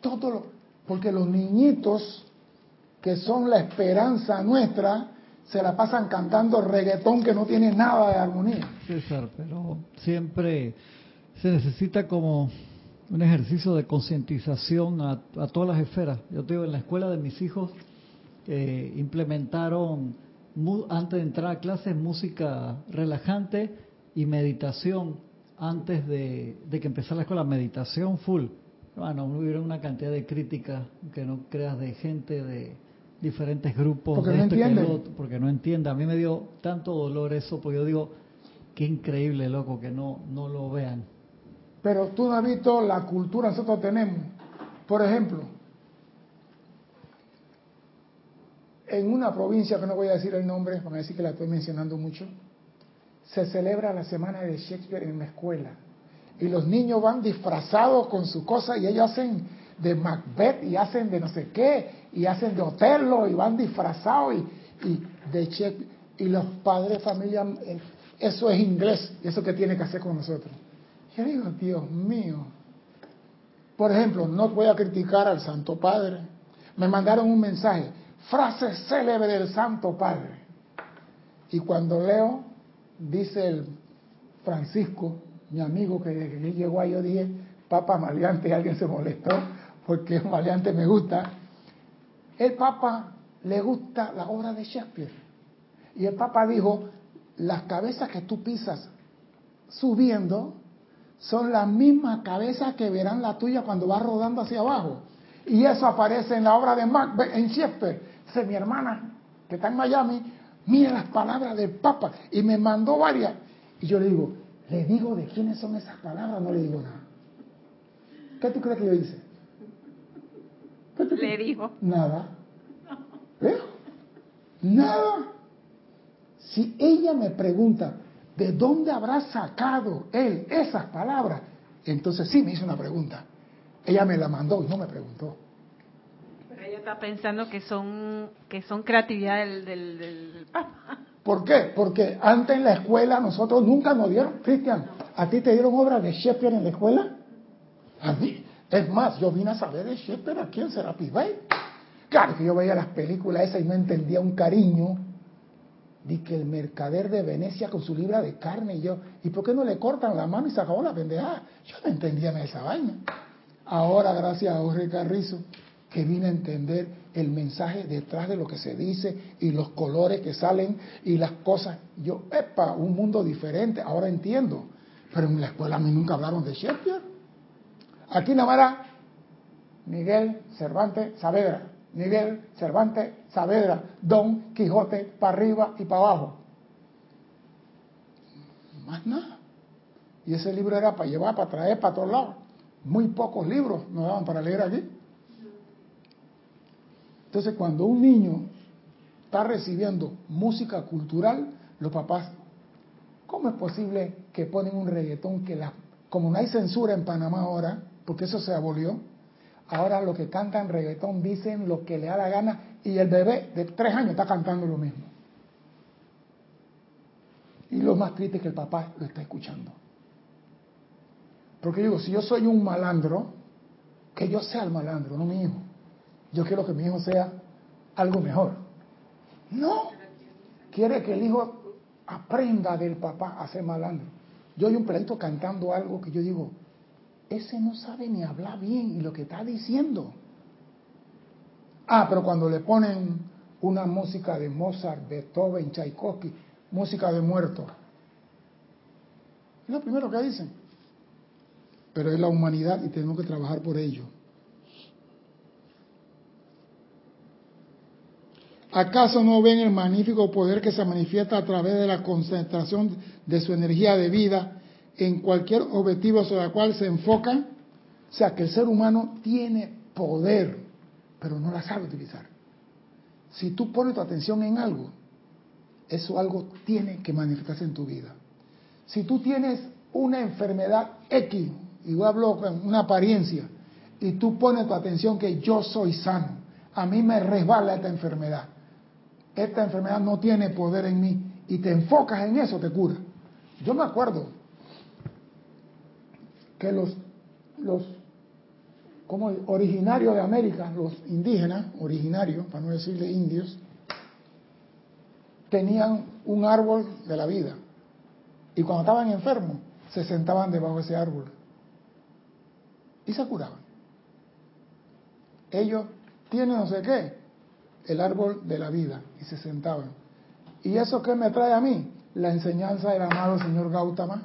Todo lo, porque los niñitos que son la esperanza nuestra, se la pasan cantando reggaetón que no tiene nada de armonía. César, pero siempre se necesita como un ejercicio de concientización a, todas las esferas. Yo digo, en la escuela de mis hijos eh, implementaron, antes de entrar a clases, música relajante y meditación antes de, que empezara la escuela, meditación full. Bueno, hubo una cantidad de críticas que no creas de gente de diferentes grupos porque no entiende porque no entiende. A mí me dio tanto dolor eso porque yo digo qué increíble loco que no no lo vean. Pero tú no has visto la cultura nosotros tenemos. Por ejemplo en una provincia que no voy a decir el nombre van a decir que la estoy mencionando mucho se celebra la semana de Shakespeare en la escuela. Y los niños van disfrazados con su cosa y ellos hacen de Macbeth y hacen de no sé qué y hacen de Otelo y van disfrazados y, de che, y los padres familia, eh, eso es inglés, eso que tiene que hacer con nosotros. Yo digo, Dios mío. Por ejemplo, no voy a criticar al Santo Padre. Me mandaron un mensaje, frase célebre del Santo Padre. Y cuando leo, dice el Francisco, mi amigo que, que llegó ahí, yo dije, Papa Maleante, alguien se molestó porque un maleante me gusta. El Papa le gusta la obra de Shakespeare. Y el Papa dijo, las cabezas que tú pisas subiendo son las mismas cabezas que verán la tuya cuando vas rodando hacia abajo. Y eso aparece en la obra de Macbeth en Shakespeare. Dice mi hermana, que está en Miami, mira las palabras del Papa. Y me mandó varias. Y yo le digo, ¿le digo de quiénes son esas palabras? No le digo nada. ¿Qué tú crees que yo hice? Le dijo. Nada. ¿Eh? Nada. Si ella me pregunta, ¿de dónde habrá sacado él esas palabras? Entonces sí me hizo una pregunta. Ella me la mandó y no me preguntó. Pero ella está pensando que son que son creatividad del, del, Papa. ¿Por qué? Porque antes en la escuela nosotros nunca nos dieron, Cristian, ¿a ti te dieron obras de Shakespeare en la escuela? A mí. Es más, yo vine a saber de Shakespeare aquí en Serapis Bay. Claro que yo veía las películas esas y no entendía un cariño. Vi que el mercader de Venecia con su libra de carne y yo, ¿y por qué no le cortan la mano y se acabó la pendejada? Yo no entendía esa vaina. Ahora, gracias a Jorge Carrizo, que vine a entender el mensaje detrás de lo que se dice y los colores que salen y las cosas. Yo, epa, un mundo diferente, ahora entiendo. Pero en la escuela a mí nunca hablaron de Shakespeare. Aquí nada Miguel Cervantes Saavedra. Miguel Cervantes Saavedra. Don Quijote para arriba y para abajo. Más nada. Y ese libro era para llevar, para traer para todos lados. Muy pocos libros nos daban para leer aquí. Entonces, cuando un niño está recibiendo música cultural, los papás, ¿cómo es posible que ponen un reggaetón que la, como no hay censura en Panamá ahora, porque eso se abolió, ahora los que cantan reggaetón dicen lo que le da la gana y el bebé de tres años está cantando lo mismo. Y lo más triste es que el papá lo está escuchando. Porque digo, si yo soy un malandro, que yo sea el malandro, no mi hijo. Yo quiero que mi hijo sea algo mejor. No. Quiere que el hijo aprenda del papá a ser malandro. Yo hay un perrito cantando algo que yo digo, ese no sabe ni hablar bien y lo que está diciendo. Ah, pero cuando le ponen una música de Mozart, Beethoven, Tchaikovsky, música de muerto, es lo primero que dicen. Pero es la humanidad y tenemos que trabajar por ello. ¿Acaso no ven el magnífico poder que se manifiesta a través de la concentración de su energía de vida en cualquier objetivo sobre el cual se enfoca? O sea, que el ser humano tiene poder, pero no la sabe utilizar. Si tú pones tu atención en algo, eso algo tiene que manifestarse en tu vida. Si tú tienes una enfermedad X, y hablo con una apariencia, y tú pones tu atención que yo soy sano, a mí me resbala esta enfermedad, esta enfermedad no tiene poder en mí, y te enfocas en eso, te cura. Yo me acuerdo que los, los como originarios de América, los indígenas, originarios, para no decirle indios, tenían un árbol de la vida. Y cuando estaban enfermos, se sentaban debajo de ese árbol. Y se curaban. Ellos tienen no sé qué, el árbol de la vida, y se sentaban. ¿Y eso qué me trae a mí? La enseñanza del amado señor Gautama.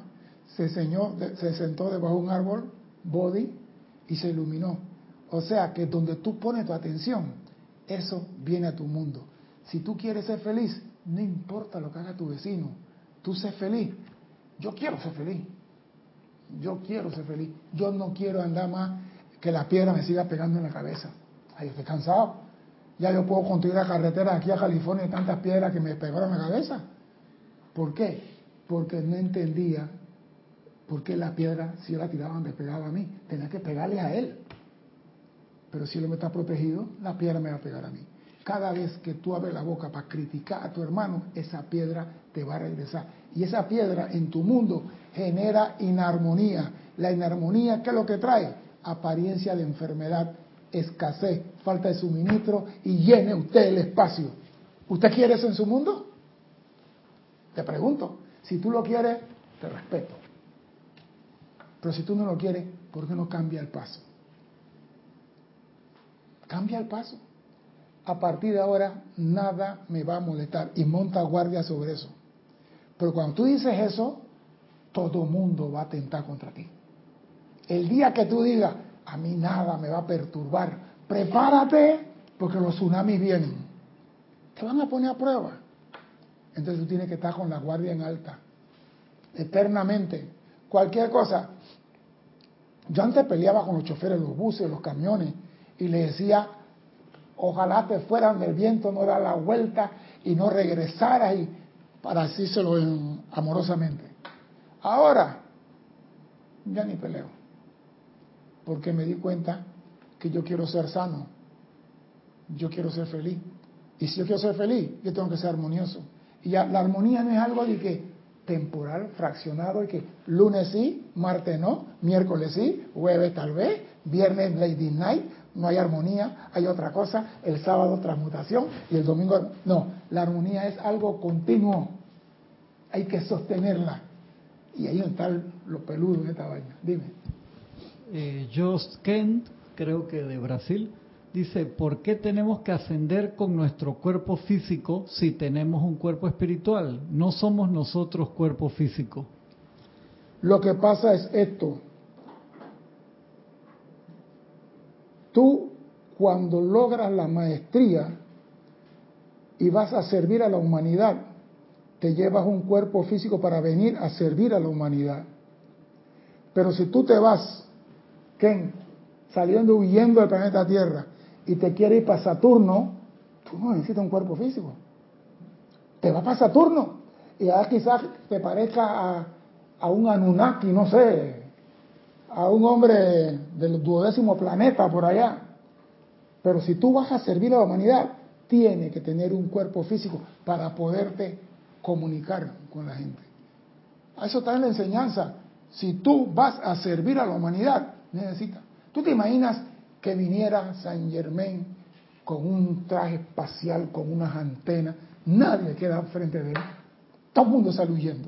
Se, se sentó debajo de un árbol, body, y se iluminó. O sea que donde tú pones tu atención, eso viene a tu mundo. Si tú quieres ser feliz, no importa lo que haga tu vecino, tú sé feliz. Yo quiero ser feliz. Yo quiero ser feliz. Yo no quiero andar más que la piedra me siga pegando en la cabeza. Ahí estoy cansado. Ya yo puedo construir la carretera aquí a California y tantas piedras que me pegaron en la cabeza. ¿Por qué? Porque no entendía por qué la piedra, si yo la tiraba, me pegaba a mí. Tenía que pegarle a él. Pero si él me está protegido, la piedra me va a pegar a mí. Cada vez que tú abres la boca para criticar a tu hermano, esa piedra te va a regresar. Y esa piedra en tu mundo genera inarmonía. La inarmonía, ¿qué es lo que trae? Apariencia de enfermedad, escasez, falta de suministro y llene usted el espacio. ¿Usted quiere eso en su mundo? Te pregunto. Si tú lo quieres, te respeto. Pero si tú no lo quieres, ¿por qué no cambia el paso? cambia el paso. A partir de ahora nada me va a molestar y monta guardia sobre eso. Pero cuando tú dices eso, todo mundo va a atentar contra ti. El día que tú digas, a mí nada me va a perturbar, prepárate porque los tsunamis vienen. Te van a poner a prueba. Entonces tú tienes que estar con la guardia en alta, eternamente. Cualquier cosa. Yo antes peleaba con los choferes de los buses, los camiones, y le decía, ojalá te fueran del viento, no da la vuelta y no regresaras, y para decírselo amorosamente. Ahora, ya ni peleo, porque me di cuenta que yo quiero ser sano, yo quiero ser feliz. Y si yo quiero ser feliz, yo tengo que ser armonioso. Y ya la armonía no es algo de que temporal, fraccionado, y que lunes sí, martes no, miércoles sí, jueves tal vez, viernes Lady Night, no hay armonía, hay otra cosa, el sábado transmutación y el domingo no, la armonía es algo continuo, hay que sostenerla. Y ahí está lo peludo en esta vaina. Dime. Eh, Kent, creo que de Brasil, dice, ¿por qué tenemos que ascender con nuestro cuerpo físico si tenemos un cuerpo espiritual? No somos nosotros cuerpo físico. Lo que pasa es esto. Tú, cuando logras la maestría y vas a servir a la humanidad, te llevas un cuerpo físico para venir a servir a la humanidad. Pero si tú te vas, Ken, saliendo huyendo del planeta Tierra, y te quiere ir para Saturno, tú no necesitas un cuerpo físico. Te va para Saturno y quizás te parezca a, un Anunnaki, no sé, a un hombre del duodécimo planeta por allá. Pero si tú vas a servir a la humanidad, tiene que tener un cuerpo físico para poderte comunicar con la gente. Eso está en la enseñanza. Si tú vas a servir a la humanidad, necesitas. ¿Tú te imaginas que viniera San Germain con un traje espacial, con unas antenas, nadie queda frente de él. Todo el mundo sale huyendo.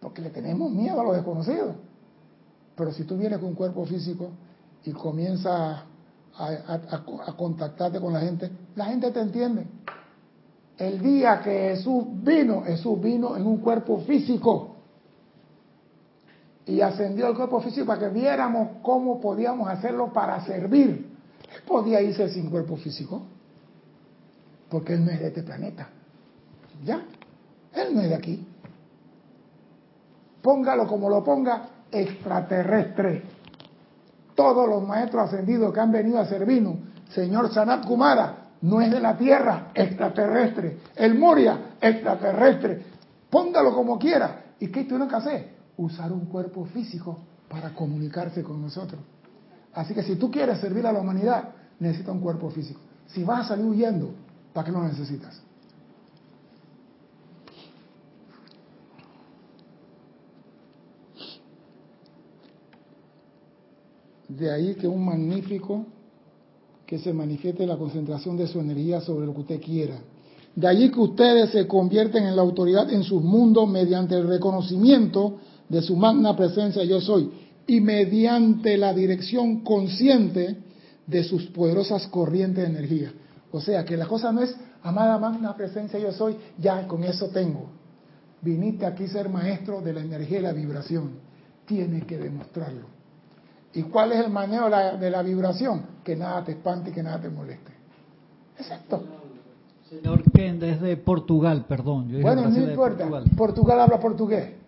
Porque le tenemos miedo a lo desconocido. Pero si tú vienes con un cuerpo físico y comienzas a, contactarte con la gente, la gente te entiende. El día que Jesús vino, Jesús vino en un cuerpo físico y ascendió el cuerpo físico para que viéramos cómo podíamos hacerlo para servir. Él podía irse sin cuerpo físico, porque él no es de este planeta. ¿Ya? Él no es de aquí. Póngalo como lo ponga, extraterrestre. Todos los maestros ascendidos que han venido a servirnos, señor Sanat Kumara, no es de la Tierra, extraterrestre. El Moria, extraterrestre. Póngalo como quiera. ¿Y qué tiene que hacer? Usar un cuerpo físico para comunicarse con nosotros. Así que si tú quieres servir a la humanidad, necesitas un cuerpo físico. Si vas a salir huyendo, ¿para qué lo necesitas? De ahí que un magnífico que se manifieste la concentración de su energía sobre lo que usted quiera. De allí que ustedes se convierten en la autoridad en sus mundos mediante el reconocimiento de su magna presencia yo soy y mediante la dirección consciente de sus poderosas corrientes de energía. O sea que la cosa no es, amada magna presencia yo soy, ya con eso tengo. Viniste aquí a ser maestro de la energía y la vibración. Tienes que demostrarlo. ¿Y cuál es el manejo de la, vibración? Que nada te espante y que nada te moleste. Exacto. Señor Ken, desde Portugal, perdón. bueno, no importa. Portugal. Portugal habla portugués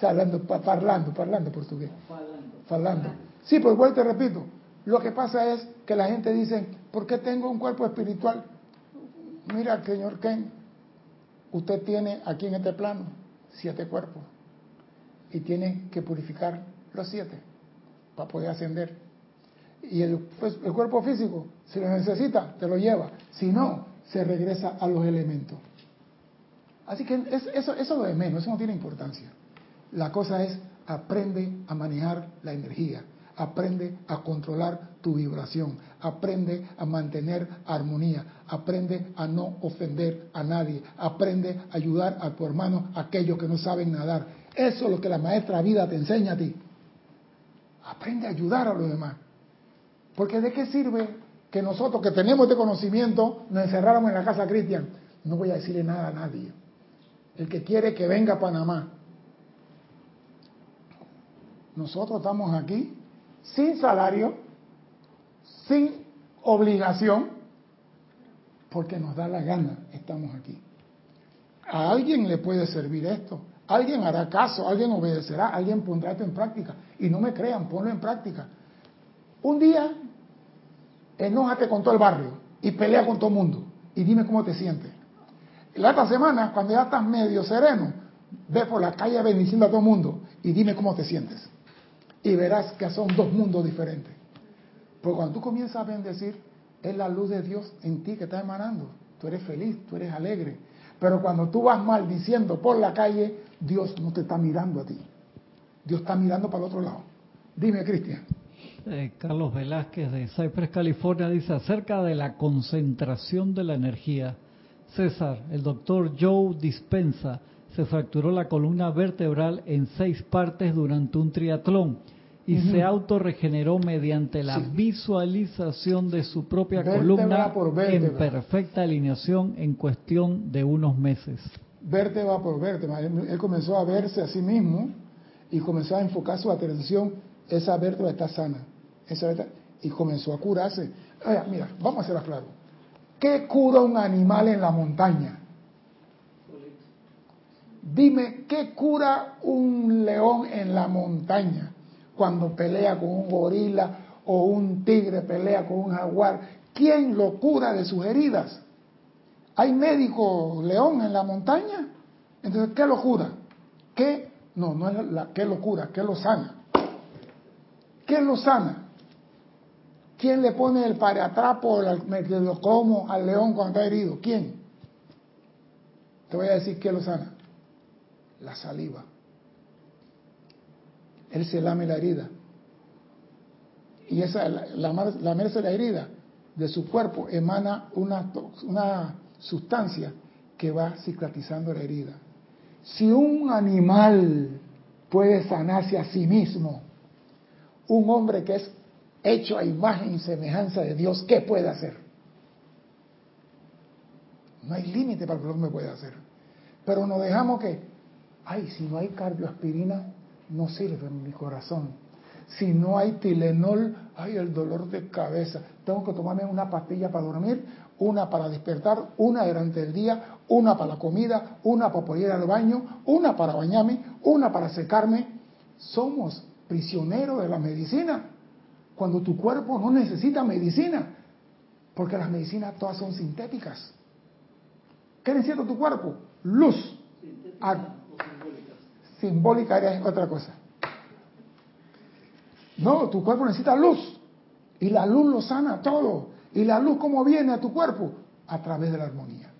hablando, parlando, parlando portugués. Falando. Sí, pues igual te repito, lo que pasa es que la gente dice, ¿por qué tengo un cuerpo espiritual? Mira, señor Ken, usted tiene aquí en este plano siete cuerpos y tiene que purificar los siete para poder ascender. Y el, pues, el cuerpo físico, si lo necesita, te lo lleva. Si no, se regresa a los elementos. Así que eso, eso lo de menos, eso no tiene importancia. La cosa es, aprende a manejar la energía, aprende a controlar tu vibración, aprende a mantener armonía, aprende a no ofender a nadie, aprende a ayudar a tu hermano, aquellos que no saben nadar. Eso es lo que la maestra vida te enseña a ti. Aprende a ayudar a los demás. Porque ¿de qué sirve que nosotros que tenemos este conocimiento nos encerráramos en la casa cristian? No voy a decirle nada a nadie. El que quiere que venga a Panamá. Nosotros estamos aquí sin salario, sin obligación, porque nos da la gana, estamos aquí. A alguien le puede servir esto, alguien hará caso, alguien obedecerá, alguien pondrá esto en práctica. Y no me crean, ponlo en práctica. Un día, enójate con todo el barrio y pelea con todo el mundo y dime cómo te sientes. La otra semana, cuando ya estás medio sereno, ve por la calle bendiciendo a todo el mundo y dime cómo te sientes. Y verás que son dos mundos diferentes. Porque cuando tú comienzas a bendecir, es la luz de Dios en ti que está emanando. Tú eres feliz, tú eres alegre. Pero cuando tú vas maldiciendo por la calle, Dios no te está mirando a ti. Dios está mirando para el otro lado. Dime, Cristian. Eh, Carlos Velázquez de Cypress, California, dice acerca de la concentración de la energía. César, el doctor Joe Dispensa se fracturó la columna vertebral en seis partes durante un triatlón y se autorregeneró mediante la visualización de su propia columna en perfecta alineación en cuestión de unos meses. Vértebra por vértebra. Él, comenzó a verse a sí mismo y comenzó a enfocar su atención. Esa vértebra está sana. Esa y comenzó a curarse. mira, vamos a hacerlo claro. ¿Qué cura un animal en la montaña? Dime, ¿qué cura un león en la montaña? cuando pelea con un gorila o un tigre pelea con un jaguar. ¿Quién lo cura de sus heridas? ¿Hay médico león en la montaña? Entonces, ¿qué lo cura? ¿Qué? No, no es la ¿qué lo cura? ¿Qué lo sana? ¿Qué lo sana? ¿Quién le pone el paratrapo, lo como al león cuando está herido? ¿Quién? Te voy a decir qué lo sana. La saliva. Él se lame la herida. Y esa, la, lamerse la herida de su cuerpo emana una, una sustancia que va cicatrizando la herida. Si un animal puede sanarse a sí mismo, un hombre que es hecho a imagen y semejanza de Dios, ¿qué puede hacer? No hay límite para lo que hombre puede hacer. Pero nos dejamos que, ay, si no hay cardioaspirina, no sirve en mi corazón. Si no hay Tilenol, hay el dolor de cabeza. Tengo que tomarme una pastilla para dormir, una para despertar, una durante el día, una para la comida, una para ir al baño, una para bañarme, una para secarme. Somos prisioneros de la medicina. Cuando tu cuerpo no necesita medicina, porque las medicinas todas son sintéticas. ¿Qué necesita tu cuerpo? Luz simbólica es otra cosa. No, tu cuerpo necesita luz. Y la luz lo sana todo. ¿Y la luz cómo viene a tu cuerpo? A través de la armonía.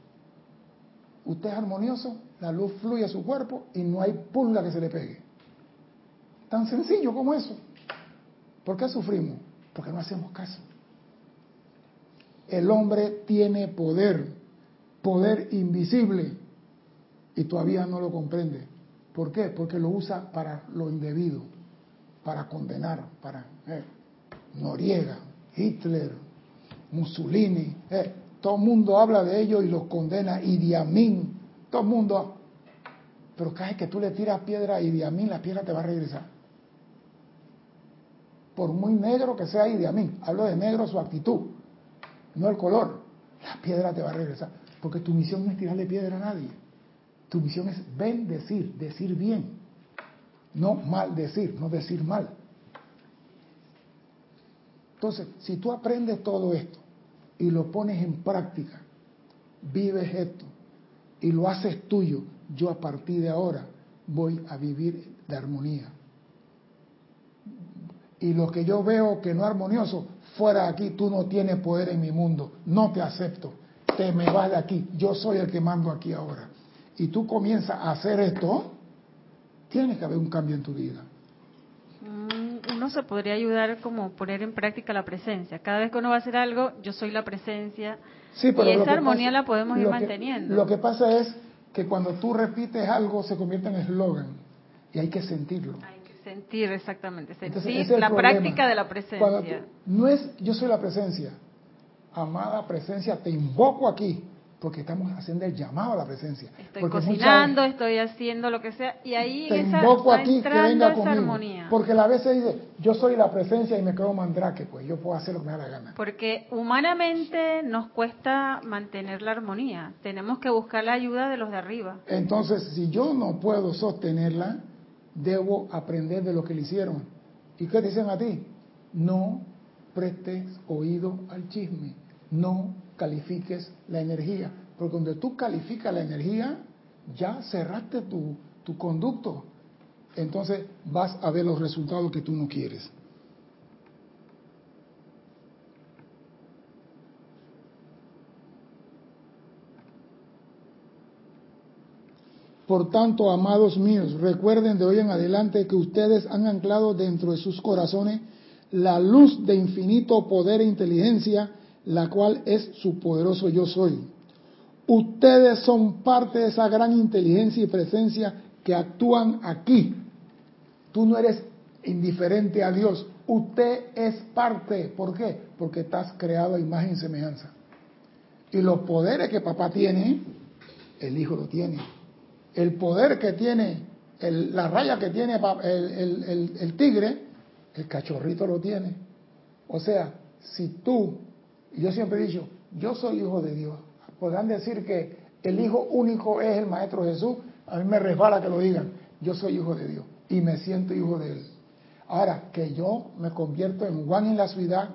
Usted es armonioso, la luz fluye a su cuerpo y no hay pulga que se le pegue. Tan sencillo como eso. ¿Por qué sufrimos? Porque no hacemos caso. El hombre tiene poder, poder invisible, y todavía no lo comprende. ¿Por qué? Porque lo usa para lo indebido, para condenar, para eh, Noriega, Hitler, Mussolini, eh, todo el mundo habla de ellos y los condena, Idi Amin, todo el mundo. Pero cada que tú le tiras piedra a Idi Amin, la piedra te va a regresar. Por muy negro que sea Idi hablo de negro su actitud, no el color, la piedra te va a regresar. Porque tu misión no es tirarle piedra a nadie. Tu misión es bendecir, decir bien, no maldecir, no decir mal. Entonces, si tú aprendes todo esto y lo pones en práctica, vives esto y lo haces tuyo, yo a partir de ahora voy a vivir de armonía. Y lo que yo veo que no es armonioso, fuera de aquí, tú no tienes poder en mi mundo, no te acepto, te me vas de aquí, yo soy el que mando aquí ahora y tú comienzas a hacer esto, tiene que haber un cambio en tu vida. Mm, uno se podría ayudar como poner en práctica la presencia. Cada vez que uno va a hacer algo, yo soy la presencia. y esa armonía la podemos ir manteniendo. Lo que pasa es que cuando tú repites algo se convierte en eslogan y hay que sentirlo. Sentir exactamente, sentir la práctica de la presencia. no es yo soy la presencia, amada presencia, te invoco aquí, porque estamos haciendo el llamado a la presencia. Estoy cocinando, estoy haciendo lo que sea, y ahí te esa, invoco a ti que venga conmigo, armonía. Porque la veces dice, yo soy la presencia y me creo mandrake, pues yo puedo hacer lo que me da la gana. Porque humanamente nos cuesta mantener la armonía, tenemos que buscar la ayuda de los de arriba. Entonces, si yo no puedo sostenerla, debo aprender de lo que le hicieron. ¿Y qué dicen a ti? No prestes oído al chisme, no califiques la energía. Porque cuando tú calificas la energía, ya cerraste tu, tu conducto. Entonces vas a ver los resultados que tú no quieres. Por tanto, amados míos, recuerden de hoy en adelante que ustedes han anclado dentro de sus corazones la luz de infinito poder e inteligencia la cual es su poderoso yo soy. Ustedes son parte de esa gran inteligencia y presencia que actúan aquí. Tú no eres indiferente a Dios, usted es parte. ¿Por qué? Porque estás creado a imagen y semejanza. Y los poderes que papá tiene, el hijo lo tiene. El poder que tiene, la raya que tiene el, el tigre, el cachorrito lo tiene. O sea, si tú yo siempre he dicho, yo soy hijo de Dios. Podrán decir que el hijo único es el Maestro Jesús. A mí me resbala que lo digan. Yo soy hijo de Dios y me siento hijo de Él. Ahora, que yo me convierto en Juan en la ciudad,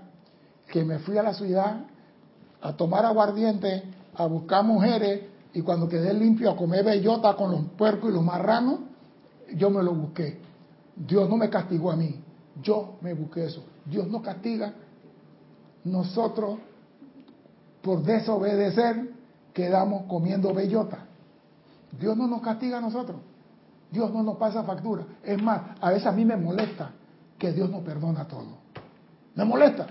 que me fui a la ciudad a tomar aguardiente, a buscar mujeres y cuando quedé limpio a comer bellota con los puercos y los marranos, yo me lo busqué. Dios no me castigó a mí, yo me busqué eso. Dios no castiga nosotros, por desobedecer, quedamos comiendo bellota. Dios no nos castiga a nosotros. Dios no nos pasa factura. Es más, a veces a mí me molesta que Dios no perdona todo. Me molesta.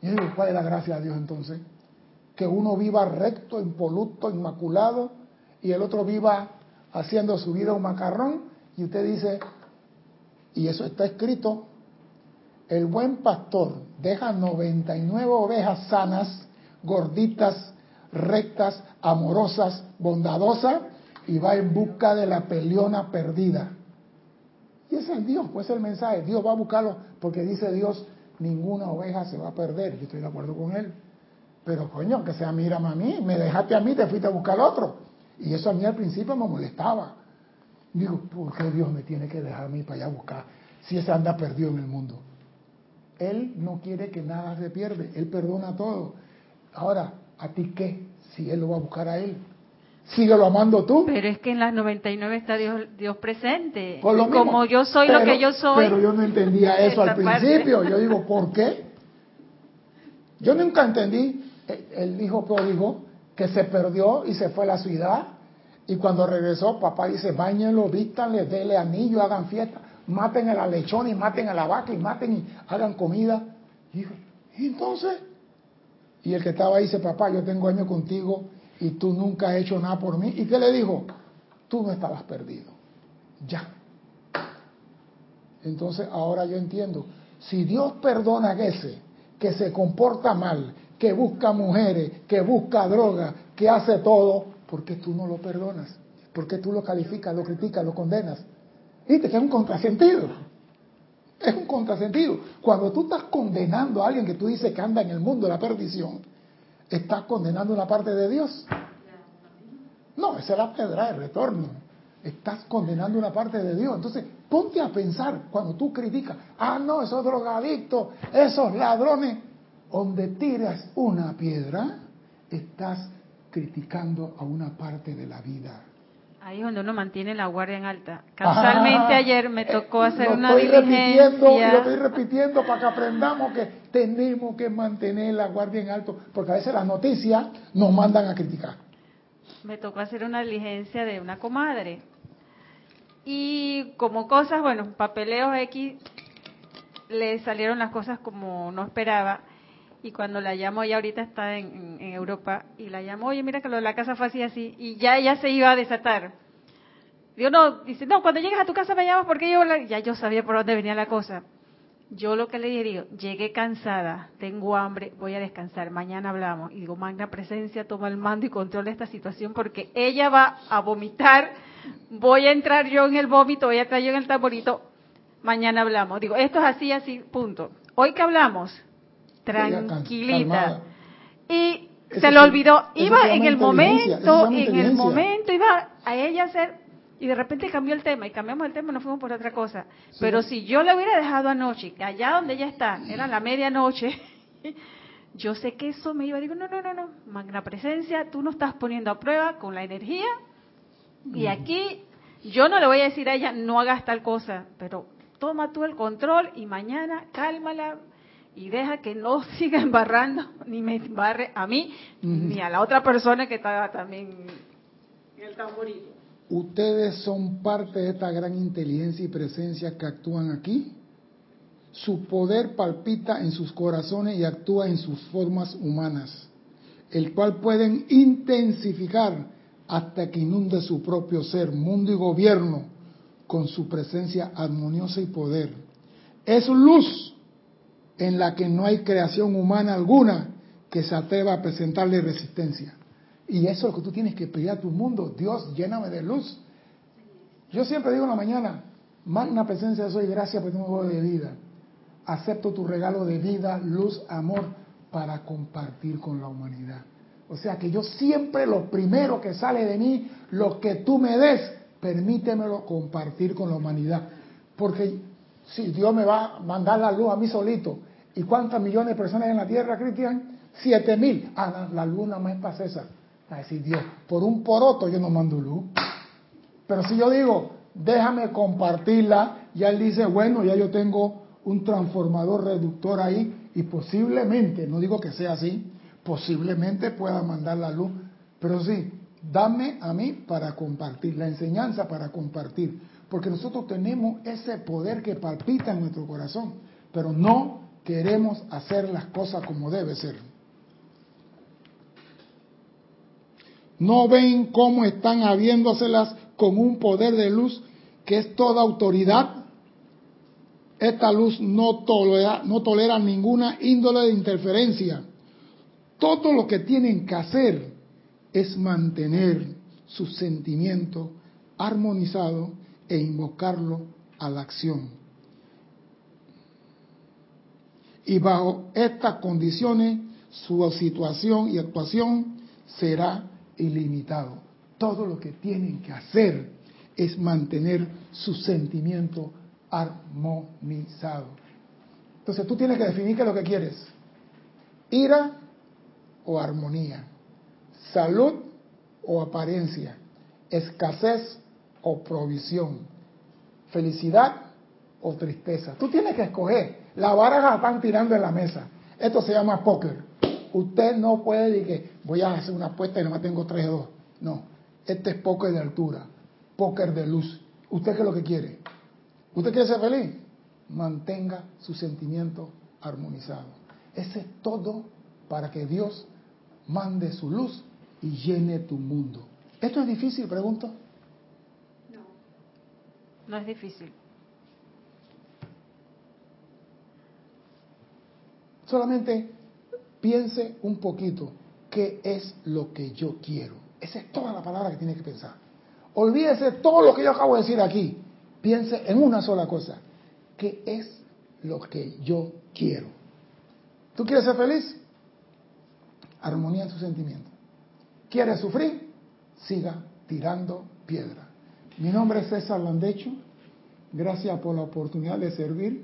Y digo, ¿cuál es la gracia de Dios entonces? Que uno viva recto, impoluto, inmaculado, y el otro viva haciendo su vida un macarrón, y usted dice, y eso está escrito el buen pastor deja 99 ovejas sanas, gorditas, rectas, amorosas, bondadosas, y va en busca de la peleona perdida. Y ese es Dios, pues es el mensaje. Dios va a buscarlo porque dice Dios, ninguna oveja se va a perder. Yo estoy de acuerdo con él. Pero coño, que sea, mírame a mí, me dejaste a mí, te fuiste a buscar al otro. Y eso a mí al principio me molestaba. Digo, ¿por qué Dios me tiene que dejar a mí para allá buscar si ese anda perdido en el mundo? Él no quiere que nada se pierde, Él perdona todo. Ahora, ¿a ti qué? Si Él lo va a buscar a Él. Síguelo amando tú. Pero es que en las 99 está Dios, Dios presente. Como yo soy lo que yo soy. Pero yo no entendía eso al principio. Yo digo, ¿por qué? Yo nunca entendí el hijo pródigo que se perdió y se fue a la ciudad. Y cuando regresó, papá dice, bañenlo, vístanle, déle anillo, hagan fiesta maten a la lechona y maten a la vaca y maten y hagan comida. Y, entonces, y el que estaba ahí dice, papá, yo tengo años contigo y tú nunca has hecho nada por mí. ¿Y qué le dijo? Tú no estabas perdido. Ya. Entonces ahora yo entiendo, si Dios perdona a ese que se comporta mal, que busca mujeres, que busca droga, que hace todo, ¿por qué tú no lo perdonas? ¿Por qué tú lo calificas, lo criticas, lo condenas? ¿Viste? Que es un contrasentido. Es un contrasentido. Cuando tú estás condenando a alguien que tú dices que anda en el mundo de la perdición, estás condenando una parte de Dios. No, esa es la pedra de retorno. Estás condenando una parte de Dios. Entonces, ponte a pensar cuando tú criticas, ah, no, esos drogadictos, esos ladrones, donde tiras una piedra, estás criticando a una parte de la vida. Ahí es donde uno mantiene la guardia en alta. Casualmente ayer me tocó eh, hacer una estoy Repitiendo, y lo estoy repitiendo para que aprendamos que tenemos que mantener la guardia en alto, porque a veces las noticias nos mandan a criticar. Me tocó hacer una diligencia de una comadre. Y como cosas, bueno, papeleos X, le salieron las cosas como no esperaba. Y cuando la llamo, ella ahorita está en, Europa, y la llamo, oye, mira que lo de la casa fue así, así, y ya ella se iba a desatar. Digo, no, dice, no, cuando llegues a tu casa me llamas porque yo, ya yo sabía por dónde venía la cosa. Yo lo que le digo, llegué cansada, tengo hambre, voy a descansar, mañana hablamos. Y digo, magna presencia, toma el mando y controla esta situación porque ella va a vomitar, voy a entrar yo en el vómito, voy a entrar yo en el tamborito, mañana hablamos. Digo, esto es así, así, punto. Hoy que hablamos, tranquilita. Y se le olvidó, iba en el momento, en el momento, iba a ella hacer y de repente cambió el tema y cambiamos el tema y nos fuimos por otra cosa. Pero si yo le hubiera dejado anoche, que allá donde ella está, era la medianoche, yo sé que eso me iba a decir, no, no, no, no, magna presencia, tú no estás poniendo a prueba con la energía y aquí yo no le voy a decir a ella, no hagas tal cosa, pero toma tú el control y mañana cálmala y deja que no siga embarrando, ni me embarre a mí, ni a la otra persona que está también en el tamborito. Ustedes son parte de esta gran inteligencia y presencia que actúan aquí. Su poder palpita en sus corazones y actúa en sus formas humanas, el cual pueden intensificar hasta que inunde su propio ser, mundo y gobierno con su presencia armoniosa y poder. Es luz en la que no hay creación humana alguna que se atreva a presentarle resistencia. Y eso es lo que tú tienes que pedir a tu mundo. Dios, lléname de luz. Yo siempre digo en la mañana, magna presencia soy, gracias por tu nuevo de vida. Acepto tu regalo de vida, luz, amor, para compartir con la humanidad. O sea que yo siempre lo primero que sale de mí, lo que tú me des, permítemelo compartir con la humanidad. Porque si Dios me va a mandar la luz a mí solito, ¿y cuántas millones de personas en la tierra, Cristian? Siete mil. Ah, la luna más César. A decir Dios, por un poroto yo no mando luz. Pero si yo digo, déjame compartirla, ya él dice, bueno, ya yo tengo un transformador reductor ahí y posiblemente, no digo que sea así, posiblemente pueda mandar la luz, pero sí, dame a mí para compartir, la enseñanza para compartir, porque nosotros tenemos ese poder que palpita en nuestro corazón, pero no queremos hacer las cosas como debe ser. No ven cómo están habiéndoselas con un poder de luz que es toda autoridad. Esta luz no tolera, no tolera ninguna índole de interferencia. Todo lo que tienen que hacer es mantener su sentimiento armonizado e invocarlo a la acción. Y bajo estas condiciones, su situación y actuación será ilimitado. Todo lo que tienen que hacer es mantener su sentimiento armonizado. Entonces tú tienes que definir qué es lo que quieres. Ira o armonía. Salud o apariencia. Escasez o provisión. Felicidad o tristeza. Tú tienes que escoger. La baraja están tirando en la mesa. Esto se llama póker. Usted no puede decir que voy a hacer una apuesta y no tengo 3 2. No, este es póker de altura, póker de luz. ¿Usted qué es lo que quiere? ¿Usted quiere ser feliz? Mantenga su sentimiento armonizado. Ese es todo para que Dios mande su luz y llene tu mundo. ¿Esto es difícil, pregunto? No, no es difícil. Solamente piense un poquito qué es lo que yo quiero. Esa es toda la palabra que tiene que pensar. Olvídese todo lo que yo acabo de decir aquí. Piense en una sola cosa. ¿Qué es lo que yo quiero? ¿Tú quieres ser feliz? Armonía en tu sentimiento. ¿Quieres sufrir? Siga tirando piedra. Mi nombre es César Landecho. Gracias por la oportunidad de servir